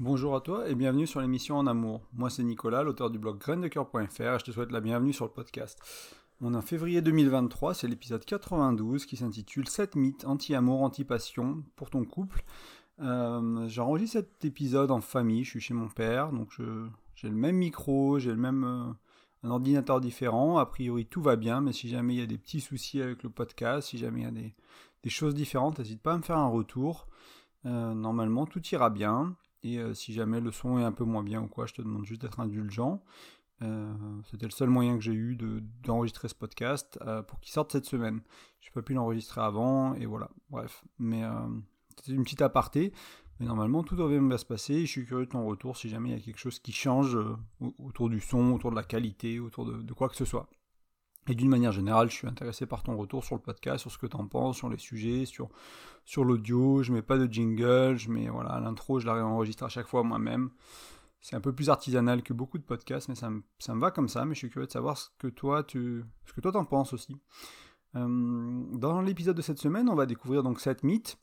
Bonjour à toi et bienvenue sur l'émission En Amour. Moi c'est Nicolas, l'auteur du blog graindecoeur.fr et je te souhaite la bienvenue sur le podcast. On est en février 2023, c'est l'épisode 92 qui s'intitule 7 mythes anti-amour, anti-passion pour ton couple. Euh, J'enregistre cet épisode en famille, je suis chez mon père, donc j'ai le même micro, j'ai le même euh, un ordinateur différent. A priori tout va bien, mais si jamais il y a des petits soucis avec le podcast, si jamais il y a des, choses différentes, n'hésite pas à me faire un retour. Euh, normalement tout ira bien. Et euh, si jamais le son est un peu moins bien ou quoi, je te demande juste d'être indulgent. Euh, c'était le seul moyen que j'ai eu d'enregistrer ce podcast euh, pour qu'il sorte cette semaine. Je n'ai pas pu l'enregistrer avant et voilà. Bref, mais c'était une petite aparté. Mais normalement, tout devrait bien se passer. Je suis curieux de ton retour si jamais il y a quelque chose qui change autour du son, autour de la qualité, autour de quoi que ce soit. Et d'une manière générale, je suis intéressé par ton retour sur le podcast, sur ce que tu en penses, sur les sujets, sur, sur l'audio. Je mets pas de jingle, je mets voilà, l'intro, je la réenregistre à chaque fois moi-même. C'est un peu plus artisanal que beaucoup de podcasts, mais ça me, ça me va comme ça. Mais je suis curieux de savoir ce que toi tu ce que toi t'en penses aussi. Euh, dans l'épisode de cette semaine, on va découvrir donc cette mythes.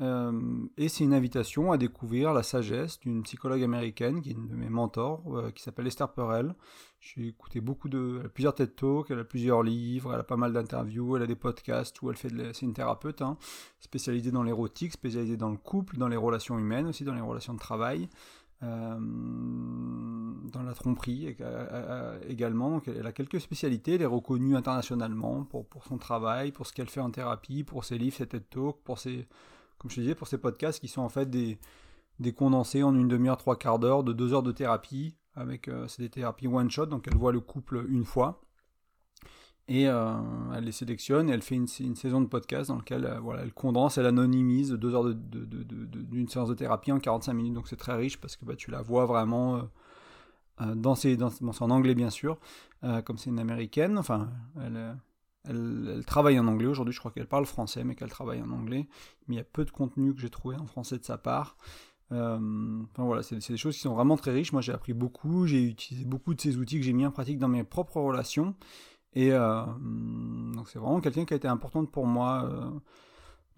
Euh, et c'est une invitation à découvrir la sagesse d'une psychologue américaine qui est une de mes mentors, euh, qui s'appelle Esther Perel. J'ai écouté beaucoup de, plusieurs TED Talks, elle a plusieurs livres, elle a pas mal d'interviews, elle a des podcasts où elle fait de, c'est une thérapeute, hein, spécialisée dans l'érotique, spécialisée dans le couple, dans les relations humaines aussi, dans les relations de travail. Euh, dans la tromperie également. Donc elle a quelques spécialités, elle est reconnue internationalement pour son travail, pour ce qu'elle fait en thérapie, pour ses livres, ses TED Talks, pour ses, comme je te disais, pour ces podcasts qui sont en fait des, des condensés en une demi-heure, trois quarts d'heure, de deux heures de thérapie, avec euh, c'est des thérapies one shot, donc elle voit le couple une fois. Et euh, elle les sélectionne et elle fait une, une saison de podcast dans laquelle euh, voilà, elle condense, elle anonymise deux heures d'une de, séance de thérapie en 45 minutes. Donc c'est très riche parce que bah, tu la vois vraiment dans ses. Dans, bon, en anglais bien sûr, comme c'est une américaine. Enfin, elle, elle, travaille en anglais aujourd'hui, je crois qu'elle parle français, mais qu'elle travaille en anglais. Mais il y a peu de contenu que j'ai trouvé en français de sa part. Euh, enfin voilà, c'est des choses qui sont vraiment très riches. Moi, j'ai appris beaucoup, j'ai utilisé beaucoup de ces outils que j'ai mis en pratique dans mes propres relations. Et euh, donc, c'est vraiment quelqu'un qui a été importante pour moi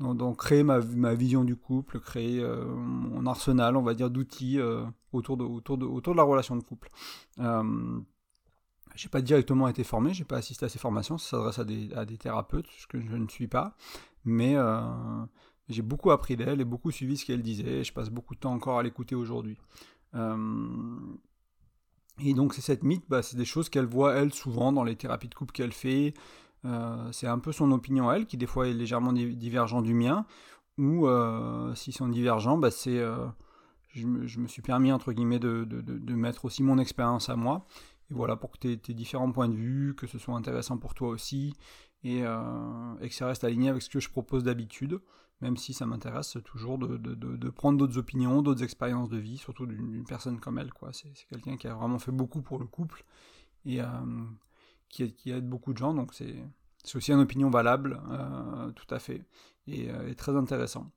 euh, dans, créer ma, ma, vision du couple, créer mon arsenal, on va dire, d'outils autour, de, autour, de, autour de la relation de couple. J'ai pas directement été formé, j'ai pas assisté à ces formations, ça s'adresse à des, à des, thérapeutes, ce que je ne suis pas, mais euh, j'ai beaucoup appris d'elle et beaucoup suivi ce qu'elle disait, et je passe beaucoup de temps encore à l'écouter aujourd'hui. Euh, et donc c'est cette mythe, bah, c'est des choses qu'elle voit elle souvent dans les thérapies de couple qu'elle fait, euh, c'est un peu son opinion elle, qui des fois est légèrement divergent du mien, ou si sont divergents, bah, c'est... Je me, suis permis entre guillemets de, de mettre aussi mon expérience à moi et voilà, pour que tes différents points de vue, que ce soit intéressant pour toi aussi, et, euh, que ça reste aligné avec ce que je propose d'habitude, même si ça m'intéresse toujours de, de, prendre d'autres opinions, d'autres expériences de vie, surtout d'une personne comme elle. quoi. C'est quelqu'un qui a vraiment fait beaucoup pour le couple, et euh, qui, qui, aide beaucoup de gens, donc c'est aussi une opinion valable, euh, tout à fait, et, et, très intéressant.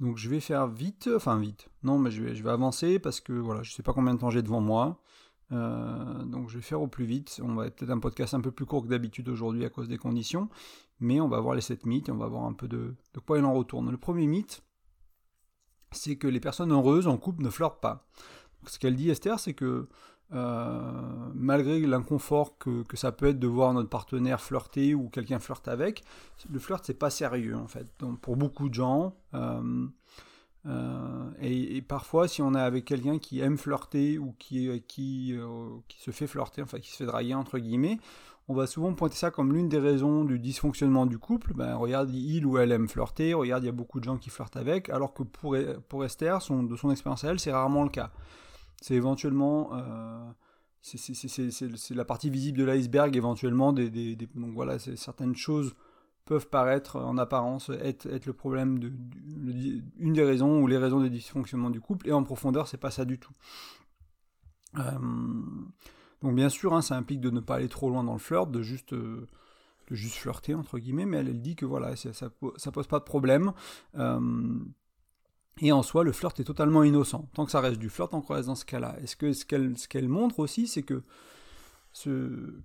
Donc je vais faire vite, enfin vite, non mais je vais, je vais avancer parce que voilà, je sais pas combien de temps j'ai devant moi. Euh, donc je vais faire au plus vite. On va peut-être un podcast un peu plus court que d'habitude aujourd'hui à cause des conditions. Mais on va voir les 7 mythes et on va voir un peu de, quoi il en retourne. Le premier mythe, c'est que les personnes heureuses en couple ne flirtent pas. ce qu'elle dit Esther, c'est que euh, malgré l'inconfort que, que, ça peut être de voir notre partenaire flirter ou quelqu'un flirte avec, le flirt c'est pas sérieux en fait. Donc pour beaucoup de gens, euh, euh, et, parfois, si on est avec quelqu'un qui aime flirter ou qui, euh, qui, euh, se fait flirter, enfin qui se fait draguer entre guillemets, on va souvent pointer ça comme l'une des raisons du dysfonctionnement du couple. Ben, regarde, il ou elle aime flirter, regarde, il y a beaucoup de gens qui flirtent avec, alors que pour, pour Esther, de son expérience à elle, c'est rarement le cas. C'est éventuellement... c'est la partie visible de l'iceberg, éventuellement, des, des, donc voilà, certaines choses peuvent paraître en apparence être, être le problème de, une des raisons ou les raisons des dysfonctionnements du couple et en profondeur c'est pas ça du tout. Euh, donc bien sûr hein, ça implique de ne pas aller trop loin dans le flirt de juste euh, de juste flirter entre guillemets mais elle, elle dit que voilà ça, ça, pose pas de problème. Euh, et en soi le flirt est totalement innocent. Tant que ça reste du flirt on reste dans ce cas là est ce que ce qu'elle ce montre aussi c'est que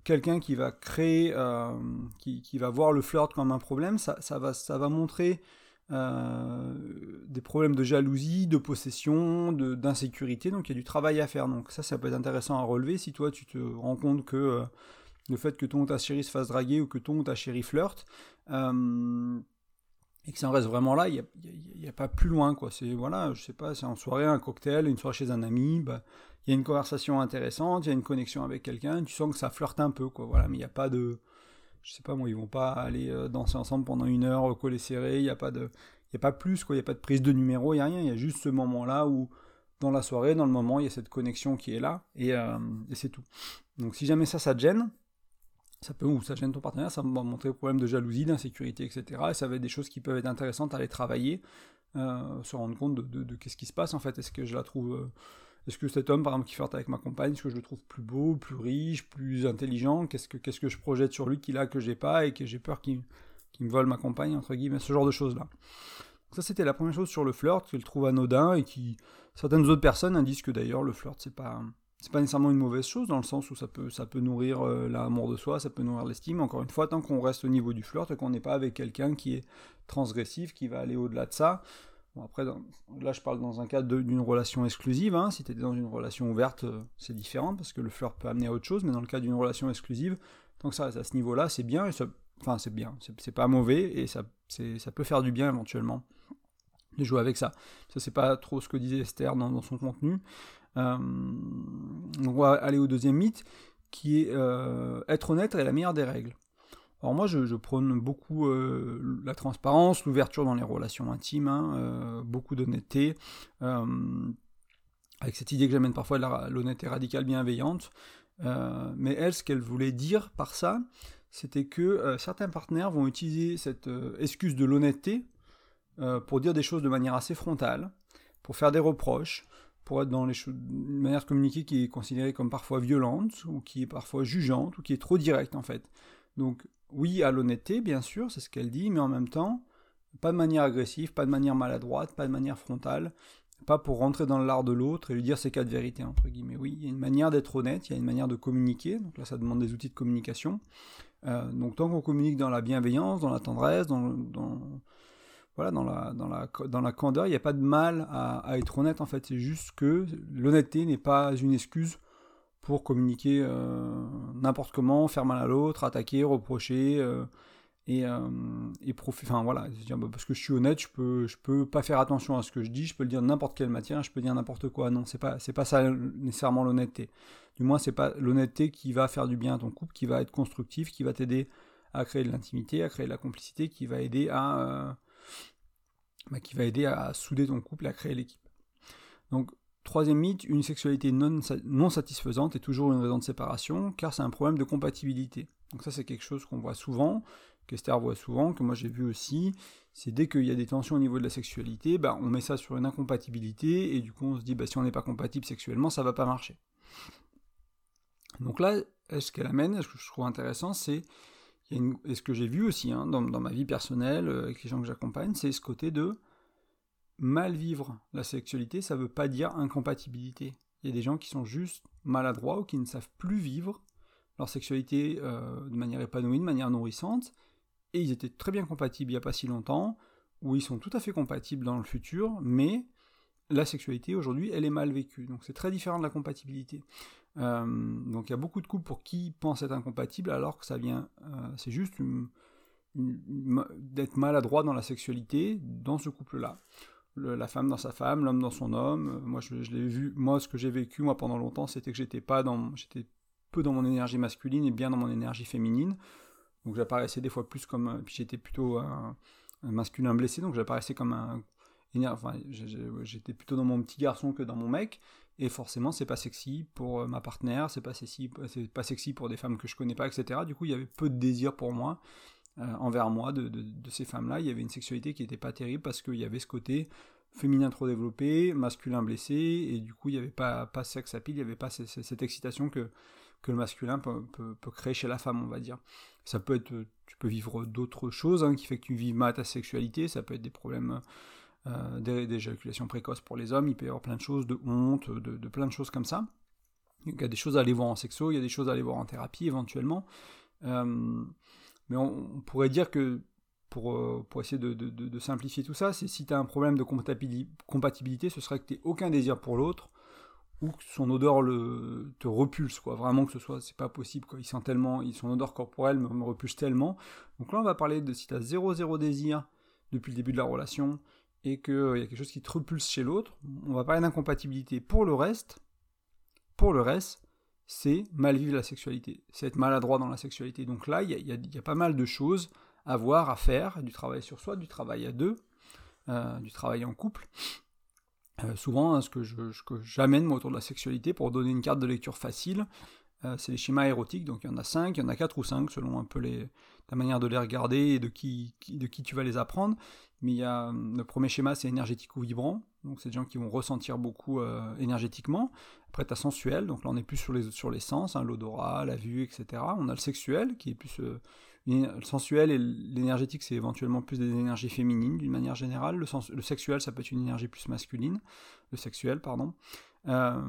quelqu'un qui va créer, euh, qui, va voir le flirt comme un problème, ça, va, ça va montrer des problèmes de jalousie, de possession, d'insécurité. Donc il y a du travail à faire. Donc ça, ça peut être intéressant à relever si toi tu te rends compte que le fait que ton ou ta chérie se fasse draguer ou que ton ou ta chérie flirte, et que ça en reste vraiment là, il n'y a, pas plus loin. C'est, voilà, en soirée, un cocktail, une soirée chez un ami, bah, il y a une conversation intéressante, il y a une connexion avec quelqu'un, tu sens que ça flirte un peu, quoi, voilà, mais il n'y a pas de, je sais pas moi, ils vont pas aller euh, danser ensemble pendant une heure, au collet serré, il n'y a pas de, il y a pas plus, il n'y a pas de prise de numéro, il n'y a rien, il y a juste ce moment-là où, dans la soirée, dans le moment, il y a cette connexion qui est là, et, euh, c'est tout. Donc si jamais ça, ça te gêne, ça peut, ou ça gêne ton partenaire, ça va montrer des problèmes de jalousie, d'insécurité, etc. Et ça va être des choses qui peuvent être intéressantes à aller travailler, euh, se rendre compte de, qu'est-ce qui se passe en fait. Est-ce que je la trouve. Est-ce que cet homme, par exemple, qui flirte avec ma compagne, est-ce que je le trouve plus beau, plus riche, plus intelligent? Qu'est-ce que, je projette sur lui qu'il a que j'ai pas et que j'ai peur qu'il, me vole ma compagne, entre guillemets, ce genre de choses-là. Ça, c'était la première chose sur le flirt, qu'il trouve anodin et qui. Certaines autres personnes indiquent que d'ailleurs, le flirt, c'est pas c'est pas nécessairement une mauvaise chose dans le sens où ça peut, nourrir euh, l'amour de soi, ça peut nourrir l'estime. Encore une fois, tant qu'on reste au niveau du flirt qu'on n'est pas avec quelqu'un qui est transgressif, qui va aller au-delà de ça. Bon, après, là, je parle dans un cadre d'une relation exclusive. Hein. Si tu es dans une relation ouverte, euh, c'est différent parce que le flirt peut amener à autre chose. Mais dans le cas d'une relation exclusive, tant que ça reste à ce niveau-là, c'est bien. Et ça, enfin, c'est bien. C'est pas mauvais et ça, ça peut faire du bien éventuellement de jouer avec ça. Ça, c'est pas trop ce que disait Esther dans, dans son contenu. Euh, on va aller au deuxième mythe, qui est euh, être honnête est la meilleure des règles. Alors moi, je, prône beaucoup euh, la transparence, l'ouverture dans les relations intimes, hein, beaucoup d'honnêteté, avec cette idée que j'amène parfois l'honnêteté radicale bienveillante. mais elle, ce qu'elle voulait dire par ça, c'était que certains partenaires vont utiliser cette excuse de l'honnêteté pour dire des choses de manière assez frontale, pour faire des reproches, pour être dans les une manière de communiquer qui est considérée comme parfois violente, ou qui est parfois jugeante, ou qui est trop directe en fait. Donc oui à l'honnêteté, bien sûr, c'est ce qu'elle dit, mais en même temps, pas de manière agressive, pas de manière maladroite, pas de manière frontale, pas pour rentrer dans l'art de l'autre et lui dire ses cas de vérité, entre guillemets. Oui, il y a une manière d'être honnête, il y a une manière de communiquer, donc là ça demande des outils de communication. Euh, donc tant qu'on communique dans la bienveillance, dans la tendresse, dans, voilà, dans la, dans la, dans la candeur, il n'y a pas de mal à, être honnête en fait. C'est juste que l'honnêteté n'est pas une excuse pour communiquer euh, n'importe comment, faire mal à l'autre, attaquer, reprocher euh, et, euh, et enfin voilà, bah, parce que je suis honnête, je peux, peux pas faire attention à ce que je dis, je peux le dire n'importe quelle matière, je peux dire n'importe quoi. Non, c'est pas, pas ça nécessairement l'honnêteté. Du moins, c'est pas l'honnêteté qui va faire du bien à ton couple, qui va être constructif, qui va t'aider à créer de l'intimité, à créer de la complicité, qui va aider à bah, aider à souder ton couple, à créer l'équipe. Donc, troisième mythe, une sexualité non, satisfaisante est toujours une raison de séparation, car c'est un problème de compatibilité. Donc ça, c'est quelque chose qu'on voit souvent, qu'Esther voit souvent, que moi j'ai vu aussi, c'est dès qu'il y a des tensions au niveau de la sexualité, bah, on met ça sur une incompatibilité, et du coup on se dit, bah, si on n'est pas compatible sexuellement, ça va pas marcher. Donc là, ce qu'elle amène, ce que je trouve intéressant, c'est et ce que j'ai vu aussi hein, dans, ma vie personnelle, euh, avec les gens que j'accompagne, c'est ce côté de mal vivre la sexualité, ça ne veut pas dire incompatibilité. Il y a des gens qui sont juste maladroits ou qui ne savent plus vivre leur sexualité euh, de manière épanouie, de manière nourrissante, et ils étaient très bien compatibles il n'y a pas si longtemps, ou ils sont tout à fait compatibles dans le futur, mais la sexualité aujourd'hui, elle est mal vécue. Donc c'est très différent de la compatibilité. Euh, donc il y a beaucoup de couples pour qui pensent être incompatibles alors que ça vient, euh, c'est juste d'être maladroit dans la sexualité dans ce couple-là. La femme dans sa femme, l'homme dans son homme. Moi, je, l'ai vu. Moi, ce que j'ai vécu moi pendant longtemps, c'était que j'étais pas dans, j'étais peu dans mon énergie masculine et bien dans mon énergie féminine. Donc j'apparaissais des fois plus comme, puis j'étais plutôt un, masculin blessé, donc j'apparaissais comme un, j'étais plutôt dans mon petit garçon que dans mon mec. Et forcément, c'est pas sexy pour euh, ma partenaire, c'est pas sexy, c'est pas sexy pour des femmes que je connais pas, etc. Du coup, il y avait peu de désir pour moi, euh, envers moi, de, ces femmes-là. Il y avait une sexualité qui était pas terrible parce qu'il y avait ce côté féminin trop développé, masculin blessé, et du coup, il n'y avait pas, pas sexe à pile, il n'y avait pas cette, excitation que, que le masculin peut, créer chez la femme, on va dire. Ça peut être, tu peux vivre d'autres choses hein, qui fait que tu vis mal ta sexualité, ça peut être des problèmes euh, d'éjaculation précoce pour les hommes, il peut y avoir plein de choses, de honte, de, plein de choses comme ça. Il y a des choses à aller voir en sexo, il y a des choses à aller voir en thérapie éventuellement. Euh, mais on, pourrait dire que pour, euh, essayer de, simplifier tout ça, c'est si tu as un problème de compatibilité, ce serait que tu aucun désir pour l'autre, ou que son odeur le, te repulse, quoi. Vraiment que ce soit, c'est pas possible, quoi. Il sent tellement, son odeur corporelle me, me, repulse tellement. Donc là, on va parler de si tu as 0-0 désir depuis le début de la relation, et qu'il euh, y a quelque chose qui te repulse chez l'autre, on va parler d'incompatibilité. Pour le reste, pour le reste, c'est mal vivre la sexualité, c'est être maladroit dans la sexualité. Donc là, il y, a, pas mal de choses à voir, à faire, du travail sur soi, du travail à deux, euh, du travail en couple. Euh, souvent, hein, ce que j'amène autour de la sexualité pour donner une carte de lecture facile, euh, c'est les schémas érotiques. Donc il y en a cinq, il y en a quatre ou cinq selon un peu ta manière de les regarder et de qui, de qui tu vas les apprendre. Mais il y a le premier schéma, c'est énergétique ou vibrant. Donc c'est des gens qui vont ressentir beaucoup énergétiquement. Après, tu as sensuel, donc là on est plus sur les, sur les sens, hein, l'odorat, la vue, etc. On a le sexuel, qui est plus le sensuel et l'énergétique, c'est éventuellement plus des énergies féminines d'une manière générale. Le, sens, le, sexuel, ça peut être une énergie plus masculine. Le sexuel, pardon. Euh,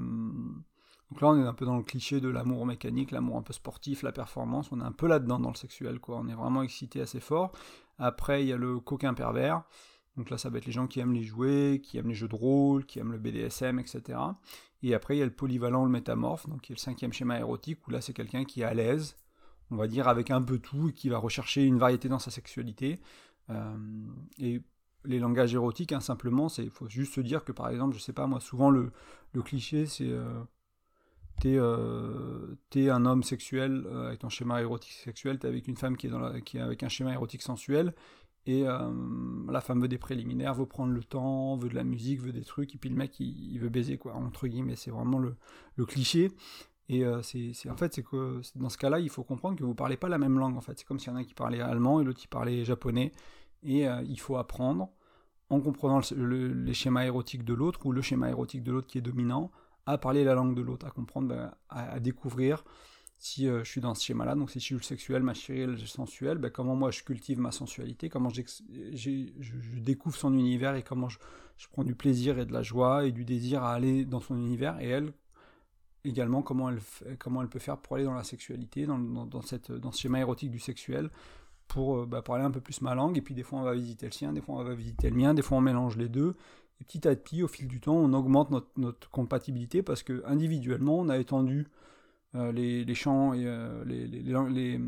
donc là, on est un peu dans le cliché de l'amour mécanique, l'amour un peu sportif, la performance. On est un peu là-dedans dans le sexuel, quoi. On est vraiment excité assez fort. Après, il y a le coquin pervers. Donc là, ça va être les gens qui aiment les jouets, qui aiment les jeux de rôle, qui aiment le BDSM, etc. Et après, il y a le polyvalent, le métamorphe, donc qui est le cinquième schéma érotique, où là, c'est quelqu'un qui est à l'aise, on va dire, avec un peu tout, et qui va rechercher une variété dans sa sexualité. Euh, et les langages érotiques, hein, simplement, il faut juste se dire que, par exemple, je sais pas, moi, souvent, le, cliché, c'est... Euh, euh, t'es, un homme sexuel avec ton schéma érotique sexuel, t'es avec une femme qui est, qui est avec un schéma érotique sensuel, et la femme veut des préliminaires, veut prendre le temps, veut de la musique, veut des trucs, et puis le mec il, veut baiser quoi, entre guillemets, c'est vraiment le, cliché. Et euh, c'est, en fait, c'est que dans ce cas-là, il faut comprendre que vous parlez pas la même langue. En fait, c'est comme s'il y en a qui parlait allemand et l'autre qui parlait japonais. Et euh, il faut apprendre, en comprenant les schémas érotiques de l'autre ou le schéma érotique de l'autre qui est dominant, à parler la langue de l'autre, à comprendre, à, découvrir si euh, je suis dans ce schéma-là. Donc, si je suis le sexuel, ma chérie, le sensuel, ben, comment moi je cultive ma sensualité, comment je, découvre son univers et comment je, prends du plaisir et de la joie et du désir à aller dans son univers. Et elle, également comment elle, comment elle peut faire pour aller dans la sexualité, dans, dans, cette, dans ce schéma érotique du sexuel, pour, euh, bah, parler un peu plus ma langue, et puis des fois on va visiter le sien, des fois on va visiter le mien, des fois on mélange les deux, et petit à petit, au fil du temps, on augmente notre, notre compatibilité, parce que individuellement, on a étendu les, les, champs et euh, les, les, les,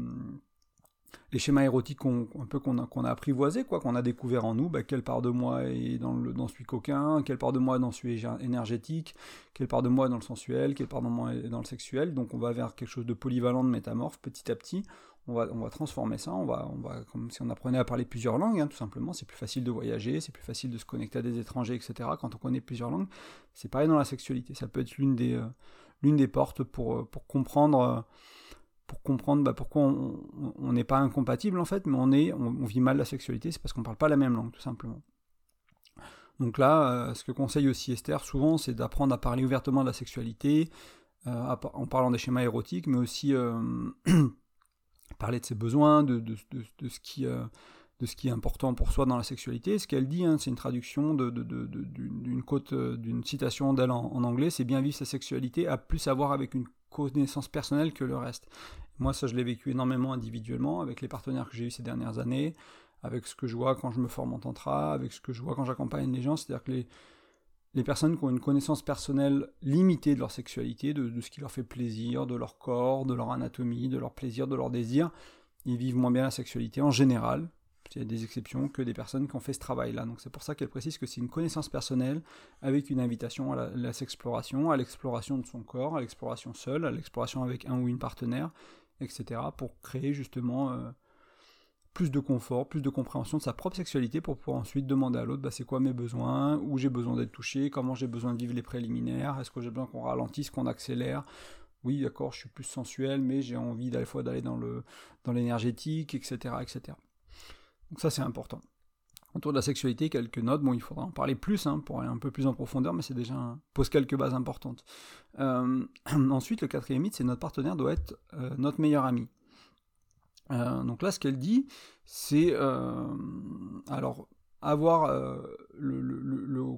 les schémas érotiques qu'on, un peu qu'on a, qu'on a apprivoisés, quoi, qu'on a découvert en nous, bah, quelle part de moi est dans, le, dans celui coquin, quelle part de moi est dans celui énergétique, quelle part de moi dans le sensuel, quelle part de moi est dans le sexuel. Donc on va vers quelque chose de polyvalent, de métamorphe, petit à petit. On va, on va transformer ça, on va, on va, comme si on apprenait à parler plusieurs langues, hein, tout simplement. C'est plus facile de voyager, c'est plus facile de se connecter à des étrangers, etc. Quand on connaît plusieurs langues, c'est pareil dans la sexualité. Ça peut être l'une des, euh, l'une des portes pour, euh, pour comprendre. Euh, pour comprendre bah, pourquoi on n'est pas incompatible en fait, mais on, est, on, vit mal la sexualité, c'est parce qu'on ne parle pas la même langue tout simplement. Donc là, euh, ce que conseille aussi Esther souvent, c'est d'apprendre à parler ouvertement de la sexualité, en parlant des schémas érotiques, mais aussi parler de ses besoins, de, de, de ce qui de ce qui est important pour soi dans la sexualité. Ce qu'elle dit, hein, c'est une traduction d'une côte, d'une citation d'elle en, anglais, c'est bien vivre sa sexualité à plus avoir avec une connaissance personnelle que le reste. Moi, ça, je l'ai vécu énormément individuellement avec les partenaires que j'ai eu ces dernières années, avec ce que je vois quand je me forme en tantra, avec ce que je vois quand j'accompagne les gens. C'est-à-dire que les, les personnes qui ont une connaissance personnelle limitée de leur sexualité, de, de, ce qui leur fait plaisir, de leur corps, de leur anatomie, de leur plaisir, de leur désir, ils vivent moins bien la sexualité en général, il y a des exceptions que des personnes qui ont fait ce travail-là. Donc c'est pour ça qu'elle précise que c'est une connaissance personnelle avec une invitation à la, à l'exploration de son corps, à l'exploration seule, à l'exploration avec un ou une partenaire, etc. pour créer justement euh, plus de confort, plus de compréhension de sa propre sexualité pour pouvoir ensuite demander à l'autre bah, c'est quoi mes besoins, où j'ai besoin d'être touché, comment j'ai besoin de vivre les préliminaires, est-ce que j'ai besoin qu'on ralentisse, qu'on accélère, oui, d'accord, je suis plus sensuel, mais j'ai envie à la fois d'aller dans le dans l'énergétique, etc., etc. Donc ça c'est important. Autour de la sexualité, quelques notes. Bon, il faudra en parler plus hein, pour aller un peu plus en profondeur, mais c'est déjà pose quelques bases importantes. Euh, ensuite, le quatrième mythe, c'est notre partenaire doit être euh, notre meilleur ami. Euh, donc là, ce qu'elle dit, c'est alors avoir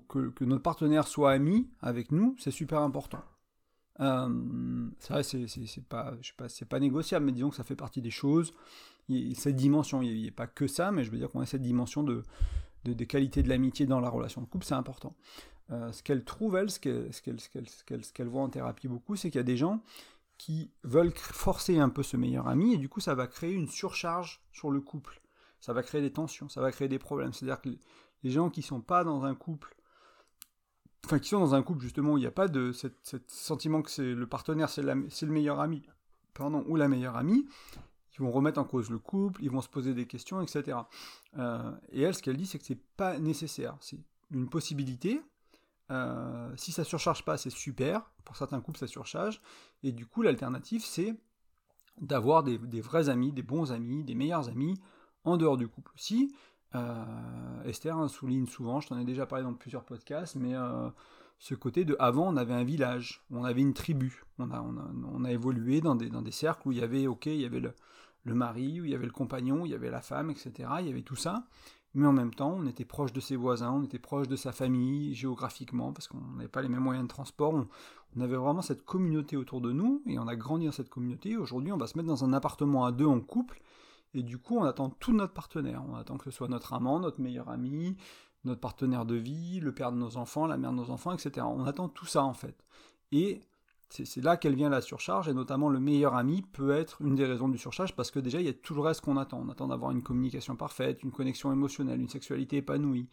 que, notre partenaire soit ami avec nous, c'est super important. C'est vrai, c'est pas, je sais pas, c'est pas négociable, mais disons que ça fait partie des choses. cette dimension, il n'y a, pas que ça, mais je veux dire qu'on a cette dimension de, des qualités de l'amitié dans la relation de couple, c'est important. ce qu'elle trouve, elle, ce qu'elle voit en thérapie beaucoup, c'est qu'il y a des gens qui veulent forcer un peu ce meilleur ami, et du coup ça va créer une surcharge sur le couple. Ça va créer des tensions, ça va créer des problèmes. C'est-à-dire que les gens qui sont pas dans un couple, enfin qui sont dans un couple justement où il n'y a pas de ce sentiment que c'est le partenaire, c'est le meilleur ami, pardon, ou la meilleure amie, ils vont remettre en cause le couple, ils vont se poser des questions, etc. Euh, et elle, ce qu'elle dit, c'est que c'est pas nécessaire. C'est une possibilité, euh, si ça surcharge pas, c'est super. Pour certains couples, ça surcharge. Et du coup, l'alternative, c'est d'avoir des, vrais amis, des bons amis, des meilleurs amis en dehors du couple aussi. Euh, Esther souligne souvent, je t'en ai déjà parlé dans plusieurs podcasts, mais euh, ce côté de avant, on avait un village, on avait une tribu, on a, évolué dans des, cercles où il y avait, ok, il y avait le, le mari, où il y avait le compagnon, où il y avait la femme, etc. Il y avait tout ça mais en même temps, on était proche de ses voisins, on était proche de sa famille géographiquement, parce qu'on n'avait pas les mêmes moyens de transport. On, avait vraiment cette communauté autour de nous, et on a grandi dans cette communauté. Aujourd'hui, on va se mettre dans un appartement à deux en couple, et du coup, on attend tout notre partenaire. On attend que ce soit notre amant, notre meilleur ami, notre partenaire de vie, le père de nos enfants, la mère de nos enfants, etc. On attend tout ça, en fait. Et c'est là qu'elle vient la surcharge, et notamment le meilleur ami peut être une des raisons du surcharge, parce que déjà, il y a tout le reste qu'on attend. On attend d'avoir une communication parfaite, une connexion émotionnelle, une sexualité épanouie,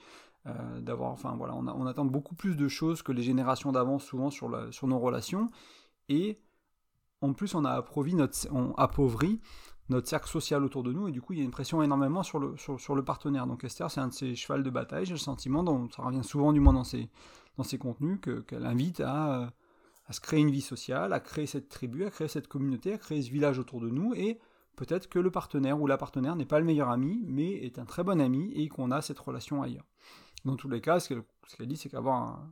euh, d'avoir, enfin voilà, on, attend beaucoup plus de choses que les générations d'avant, souvent sur, sur nos relations, et en plus, on a appauvri notre, on appauvrit notre cercle social autour de nous, et du coup, il y a une pression énormément sur le, sur, le partenaire. Donc Esther, c'est un de ses chevals de bataille, j'ai le sentiment, dont ça revient souvent du moins dans ses, dans contenus, qu'elle invite à... Euh, à se créer une vie sociale, à créer cette tribu, à créer cette communauté, à créer ce village autour de nous, et peut-être que le partenaire ou la partenaire n'est pas le meilleur ami, mais est un très bon ami et qu'on a cette relation ailleurs. Dans tous les cas, ce qu'elle dit, c'est qu'avoir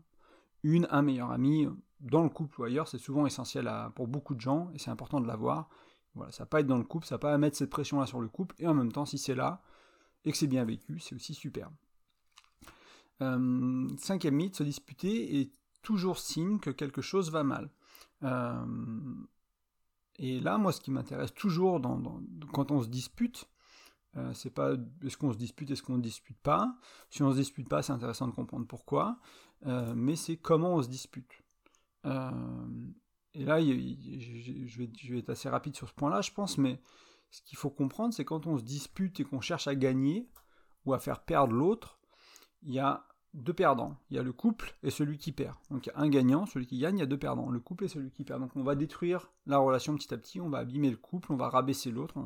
une, un meilleur ami dans le couple ou ailleurs, c'est souvent essentiel pour beaucoup de gens, et c'est important de l'avoir. Voilà, ça va pas être dans le couple, ça va pas mettre cette pression-là sur le couple, et en même temps, si c'est là, et que c'est bien vécu, c'est aussi super. Euh, cinquième mythe, se disputer est toujours signe que quelque chose va mal. Euh, et là, moi, ce qui m'intéresse toujours quand on se dispute, euh, c'est pas est-ce qu'on se dispute, est-ce qu'on ne dispute pas. Si on se dispute pas, c'est intéressant de comprendre pourquoi. Mais c'est comment on se dispute. Et là, je, vais, être assez rapide sur ce point-là, je pense, mais ce qu'il faut comprendre, c'est quand on se dispute et qu'on cherche à gagner ou à faire perdre l'autre, il y a deux perdants. Il y a le couple et celui qui perd. Donc il y a un gagnant, celui qui gagne, il y a deux perdants. Le couple et celui qui perd. Donc on va détruire la relation petit à petit, on va abîmer le couple, on va rabaisser l'autre.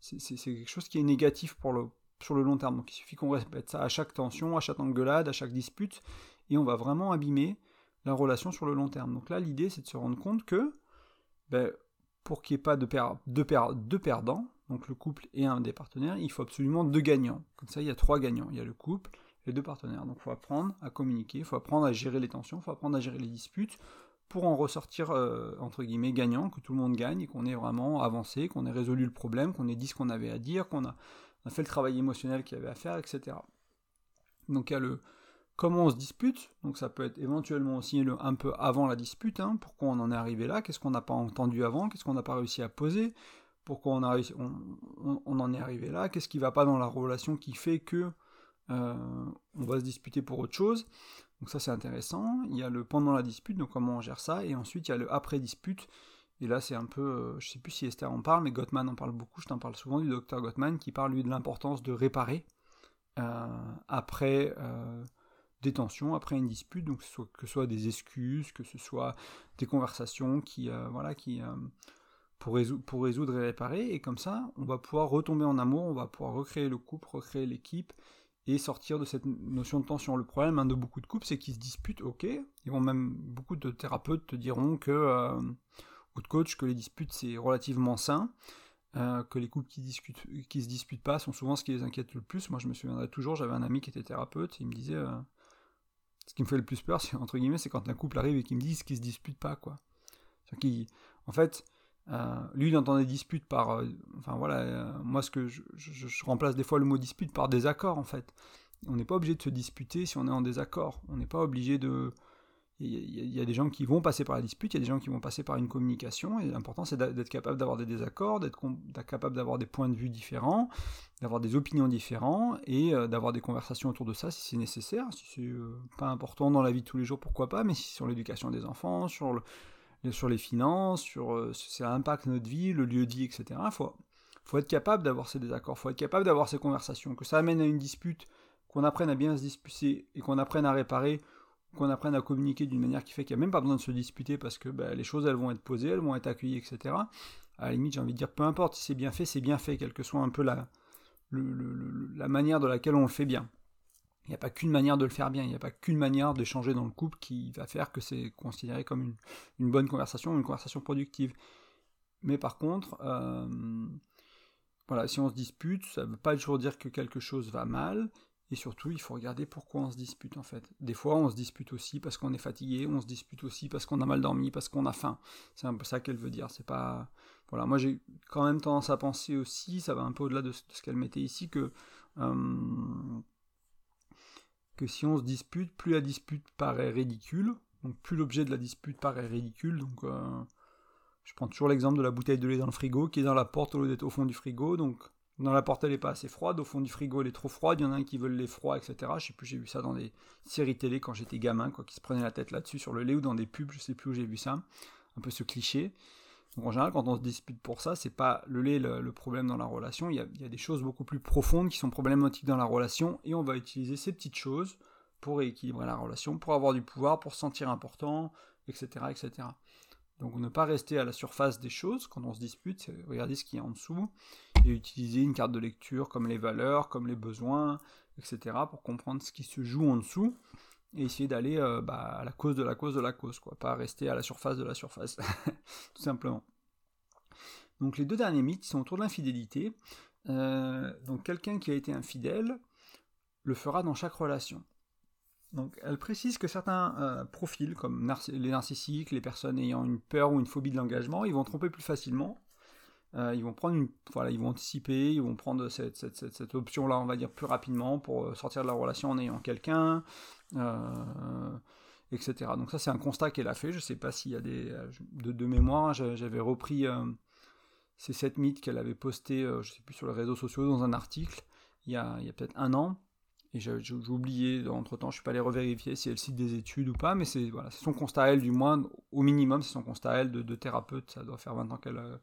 C'est quelque chose qui est négatif pour le, sur le long terme. Donc il suffit qu'on répète ça à chaque tension, à chaque engueulade, à chaque dispute, et on va vraiment abîmer la relation sur le long terme. Donc là, l'idée, c'est de se rendre compte que ben, pour qu'il n'y ait pas de perdants, donc le couple et un des partenaires, il faut absolument deux gagnants. Comme ça, il y a trois gagnants. Il y a le couple, les deux partenaires. Donc il faut apprendre à communiquer, il faut apprendre à gérer les tensions, il faut apprendre à gérer les disputes pour en ressortir euh, entre guillemets gagnant, que tout le monde gagne et qu'on ait vraiment avancé, qu'on ait résolu le problème, qu'on ait dit ce qu'on avait à dire, qu'on a, fait le travail émotionnel qu'il y avait à faire, etc. Donc il y a le comment on se dispute, donc ça peut être éventuellement aussi le, un peu avant la dispute, hein, pourquoi on en est arrivé là, qu'est-ce qu'on n'a pas entendu avant, qu'est-ce qu'on n'a pas réussi à poser, pourquoi on, a on, on, en est arrivé là, qu'est-ce qui va pas dans la relation qui fait que euh, on va se disputer pour autre chose? Donc ça c'est intéressant. Il y a le pendant la dispute, donc comment on gère ça, et ensuite il y a le après dispute. Et là c'est un peu, euh, je sais plus si Esther en parle, mais Gottman en parle beaucoup. Je t'en parle souvent du docteur Gottman qui parle lui de l'importance de réparer euh, après des tensions, après une dispute, donc que ce soit des excuses, que ce soit des conversations qui, voilà, qui pour, résoudre, pour résoudre et réparer. Et comme ça, on va pouvoir retomber en amour, on va pouvoir recréer le couple, recréer l'équipe et sortir de cette notion de tension. Le problème hein, de beaucoup de couples, c'est qu'ils se disputent, ok, ils vont même, beaucoup de thérapeutes te diront que, euh, ou de coachs, que les disputes c'est relativement sain, euh, que les couples qui, discutent, qui se disputent pas sont souvent ce qui les inquiète le plus. Moi je me souviendrai toujours, j'avais un ami qui était thérapeute, il me disait, euh, ce qui me fait le plus peur, entre guillemets, c'est quand un couple arrive et qu'il me dit qu'ils se disputent pas, quoi. En fait, euh, lui, il entend des disputes par. Euh, enfin voilà, euh, moi, ce que je, remplace des fois le mot dispute par désaccord, en fait. On n'est pas obligé de se disputer si on est en désaccord. On n'est pas obligé de. Il y, a des gens qui vont passer par la dispute, il y a des gens qui vont passer par une communication, et l'important c'est d'être capable d'avoir des désaccords, d'être capable d'avoir des points de vue différents, d'avoir des opinions différentes, et euh, d'avoir des conversations autour de ça si c'est nécessaire, si c'est euh, pas important dans la vie de tous les jours, pourquoi pas, mais si sur l'éducation des enfants, sur, le, sur les finances, sur euh, si ça impacte notre vie, le lieu vie, etc. Il faut, être capable d'avoir ces désaccords, faut être capable d'avoir ces conversations, que ça amène à une dispute, qu'on apprenne à bien se disputer et qu'on apprenne à réparer qu'on apprenne à communiquer d'une manière qui fait qu'il n'y a même pas besoin de se disputer parce que bah, les choses elles vont être posées, elles vont être accueillies, etc. À la limite, j'ai envie de dire, peu importe si c'est bien fait, c'est bien fait, quelle que soit un peu la, la manière de laquelle on le fait bien. Il n'y a pas qu'une manière de le faire bien, il n'y a pas qu'une manière d'échanger dans le couple qui va faire que c'est considéré comme une, bonne conversation, une conversation productive. Mais par contre, euh, voilà, si on se dispute, ça ne veut pas toujours dire que quelque chose va mal, et surtout, il faut regarder pourquoi on se dispute en fait. Des fois, on se dispute aussi parce qu'on est fatigué, on se dispute aussi parce qu'on a mal dormi, parce qu'on a faim. C'est un peu ça qu'elle veut dire. C'est pas. Voilà, moi j'ai quand même tendance à penser aussi, ça va un peu au-delà de ce qu'elle mettait ici, que. Euh, que si on se dispute, plus la dispute paraît ridicule, donc plus l'objet de la dispute paraît ridicule. Donc, euh, je prends toujours l'exemple de la bouteille de lait dans le frigo qui est dans la porte au lieu d'être au fond du frigo. Donc, dans la porte elle est pas assez froide, au fond du frigo elle est trop froide, il y en a un qui veulent les froids, etc. Je sais plus, j'ai vu ça dans des séries télé quand j'étais gamin, quoi, qui se prenaient la tête là-dessus sur le lait ou dans des pubs, je sais plus où j'ai vu ça. Un peu ce cliché. Donc en général, quand on se dispute pour ça, c'est pas le lait le, problème dans la relation, il y, a, des choses beaucoup plus profondes qui sont problématiques dans la relation, et on va utiliser ces petites choses pour équilibrer la relation, pour avoir du pouvoir, pour se sentir important, etc., etc. Donc ne pas rester à la surface des choses quand on se dispute, regarder ce qui est en dessous et utiliser une carte de lecture comme les valeurs, comme les besoins, etc. pour comprendre ce qui se joue en dessous et essayer d'aller euh, bah, à la cause de la cause de la cause, quoi, pas rester à la surface de la surface, tout simplement. Donc les deux derniers mythes sont autour de l'infidélité. Euh, donc quelqu'un qui a été infidèle le fera dans chaque relation. Elle précise que certains euh, profils, comme les narcissiques, les personnes ayant une peur ou une phobie de l'engagement, ils vont tromper plus facilement. Euh, ils vont prendre voilà, ils vont anticiper, ils vont prendre cette, option-là, on va dire, plus rapidement pour euh, sortir de la relation en ayant quelqu'un, etc. Donc ça, c'est un constat qu'elle a fait. Je ne sais pas s'il y a des... De, mémoire, j'avais repris ces sept mythes qu'elle avait postés, je ne sais plus, sur les réseaux sociaux dans un article, il y a peut-être un an. Et j'ai oublié, entre temps, je suis pas allé revérifier si elle cite des études ou pas, mais c'est voilà, son constat elle, du moins, au minimum, c'est son constat elle de, thérapeute. Ça doit faire 20 ans qu'elle euh,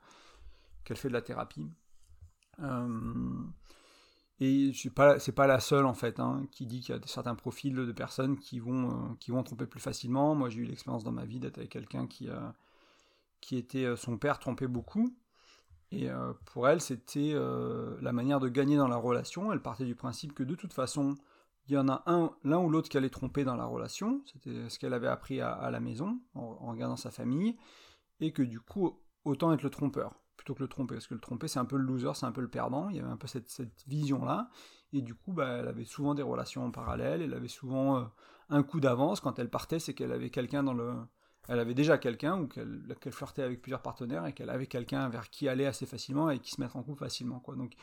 qu'elle fait de la thérapie. Euh, et c'est pas, pas la seule, en fait, hein, qui dit qu'il y a certains profils de personnes qui vont, euh, qui vont tromper plus facilement. Moi, j'ai eu l'expérience dans ma vie d'être avec quelqu'un qui, qui était. Son père trompait beaucoup. Et euh, pour elle, c'était euh, la manière de gagner dans la relation. Elle partait du principe que de toute façon, il y en a un, l'un ou l'autre qui allait tromper dans la relation. C'était ce qu'elle avait appris à, la maison, en, regardant sa famille. Et que du coup, autant être le trompeur, plutôt que le tromper. Parce que le tromper, c'est un peu le loser, c'est un peu le perdant. Il y avait un peu cette, vision-là. Et du coup, bah, elle avait souvent des relations en parallèle. Elle avait souvent euh, un coup d'avance. Quand elle partait, c'est qu'elle avait quelqu'un dans le elle avait déjà quelqu'un ou qu'elle flirtait avec plusieurs partenaires et qu'elle avait quelqu'un vers qui aller assez facilement et qui se mettre en couple facilement. Donc,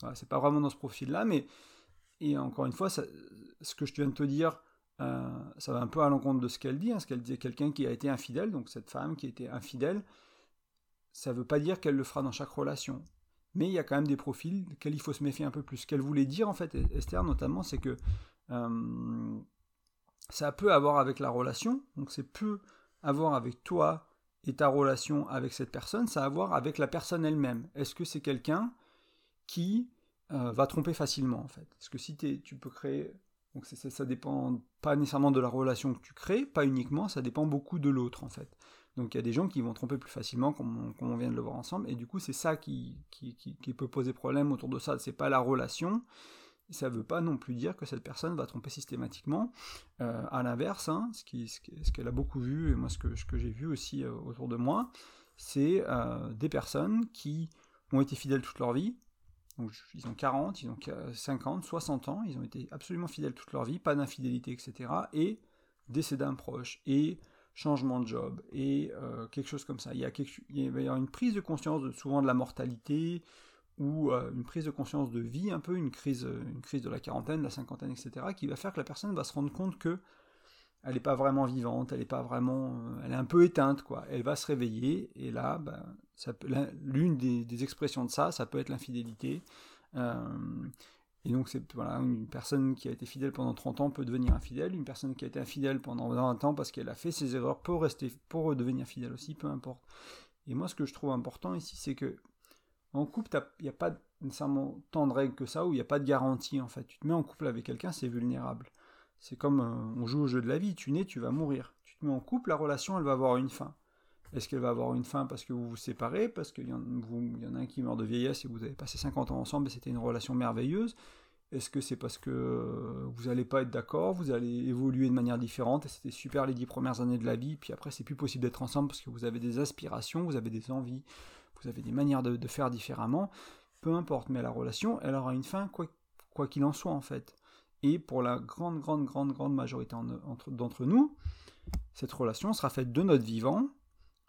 voilà, c'est pas vraiment dans ce profil-là, mais et encore une fois, ce que je viens de te dire, euh, ça va un peu à l'encontre de ce qu'elle dit, hein, ce qu'elle disait quelqu'un qui a été infidèle, donc cette femme qui été infidèle, ça veut pas dire qu'elle le fera dans chaque relation. Mais il y a quand même des profils desquels il faut se méfier un peu plus. Ce qu'elle voulait dire, en fait, Esther notamment, c'est que euh, ça peut avoir avec la relation, donc c'est peu avoir avec toi et ta relation avec cette personne, ça a à voir avec la personne elle-même. Est-ce que c'est quelqu'un qui euh, va tromper facilement en fait? Parce que si tu peux créer, donc ça, ça dépend pas nécessairement de la relation que tu crées, pas uniquement, ça dépend beaucoup de l'autre en fait. Donc il y a des gens qui vont tromper plus facilement, comme on, vient de le voir ensemble, et du coup c'est ça qui, qui, qui, peut poser problème autour de ça. C'est pas la relation, ça ne veut pas non plus dire que cette personne va tromper systématiquement. Euh, à l'inverse, hein, ce qu'elle a beaucoup vu, et moi ce que, j'ai vu aussi euh, autour de moi, c'est euh, des personnes qui ont été fidèles toute leur vie. Ils ont 40, ils ont 50, 60 ans, ils ont été absolument fidèles toute leur vie, pas d'infidélité, etc. Et décès d'un proche, et changement de job, et quelque chose comme ça. Il, y a va y avoir une prise de conscience souvent de la mortalité, ou euh, une prise de conscience de vie, un peu une crise, euh, une crise de la quarantaine, la cinquantaine, etc., qui va faire que la personne va se rendre compte que elle n'est pas vraiment vivante, elle est pas vraiment, elle est un peu éteinte quoi. Elle va se réveiller et là, ben, l'une des, expressions de ça, ça peut être l'infidélité. et donc c'est voilà, une personne qui a été fidèle pendant 30 ans peut devenir infidèle, une personne qui a été infidèle pendant 20 ans parce qu'elle a fait ses erreurs peut rester pour devenir fidèle aussi, peu importe. Et moi ce que je trouve important ici, c'est que en couple, il n'y a pas nécessairement tant de règles que ça, où il n'y a pas de garantie en fait. Tu te mets en couple avec quelqu'un, c'est vulnérable. C'est comme euh, on joue au jeu de la vie, tu nais, tu vas mourir. Tu te mets en couple, la relation, elle va avoir une fin. Est-ce qu'elle va avoir une fin parce que vous vous séparez, parce qu'il y, en, a un qui meurt de vieillesse et vous avez passé 50 ans ensemble et c'était une relation merveilleuse? Est-ce que c'est parce que euh, vous n'allez pas être d'accord, vous allez évoluer de manière différente et c'était super les dix premières années de la vie, puis après c'est plus possible d'être ensemble parce que vous avez des aspirations, vous avez des envies, vous avez des manières de, faire différemment, peu importe, mais la relation, elle aura une fin, quoi qu'il en soit en fait. Et pour la grande, grande, grande, grande majorité d'entre nous, cette relation sera faite de notre vivant.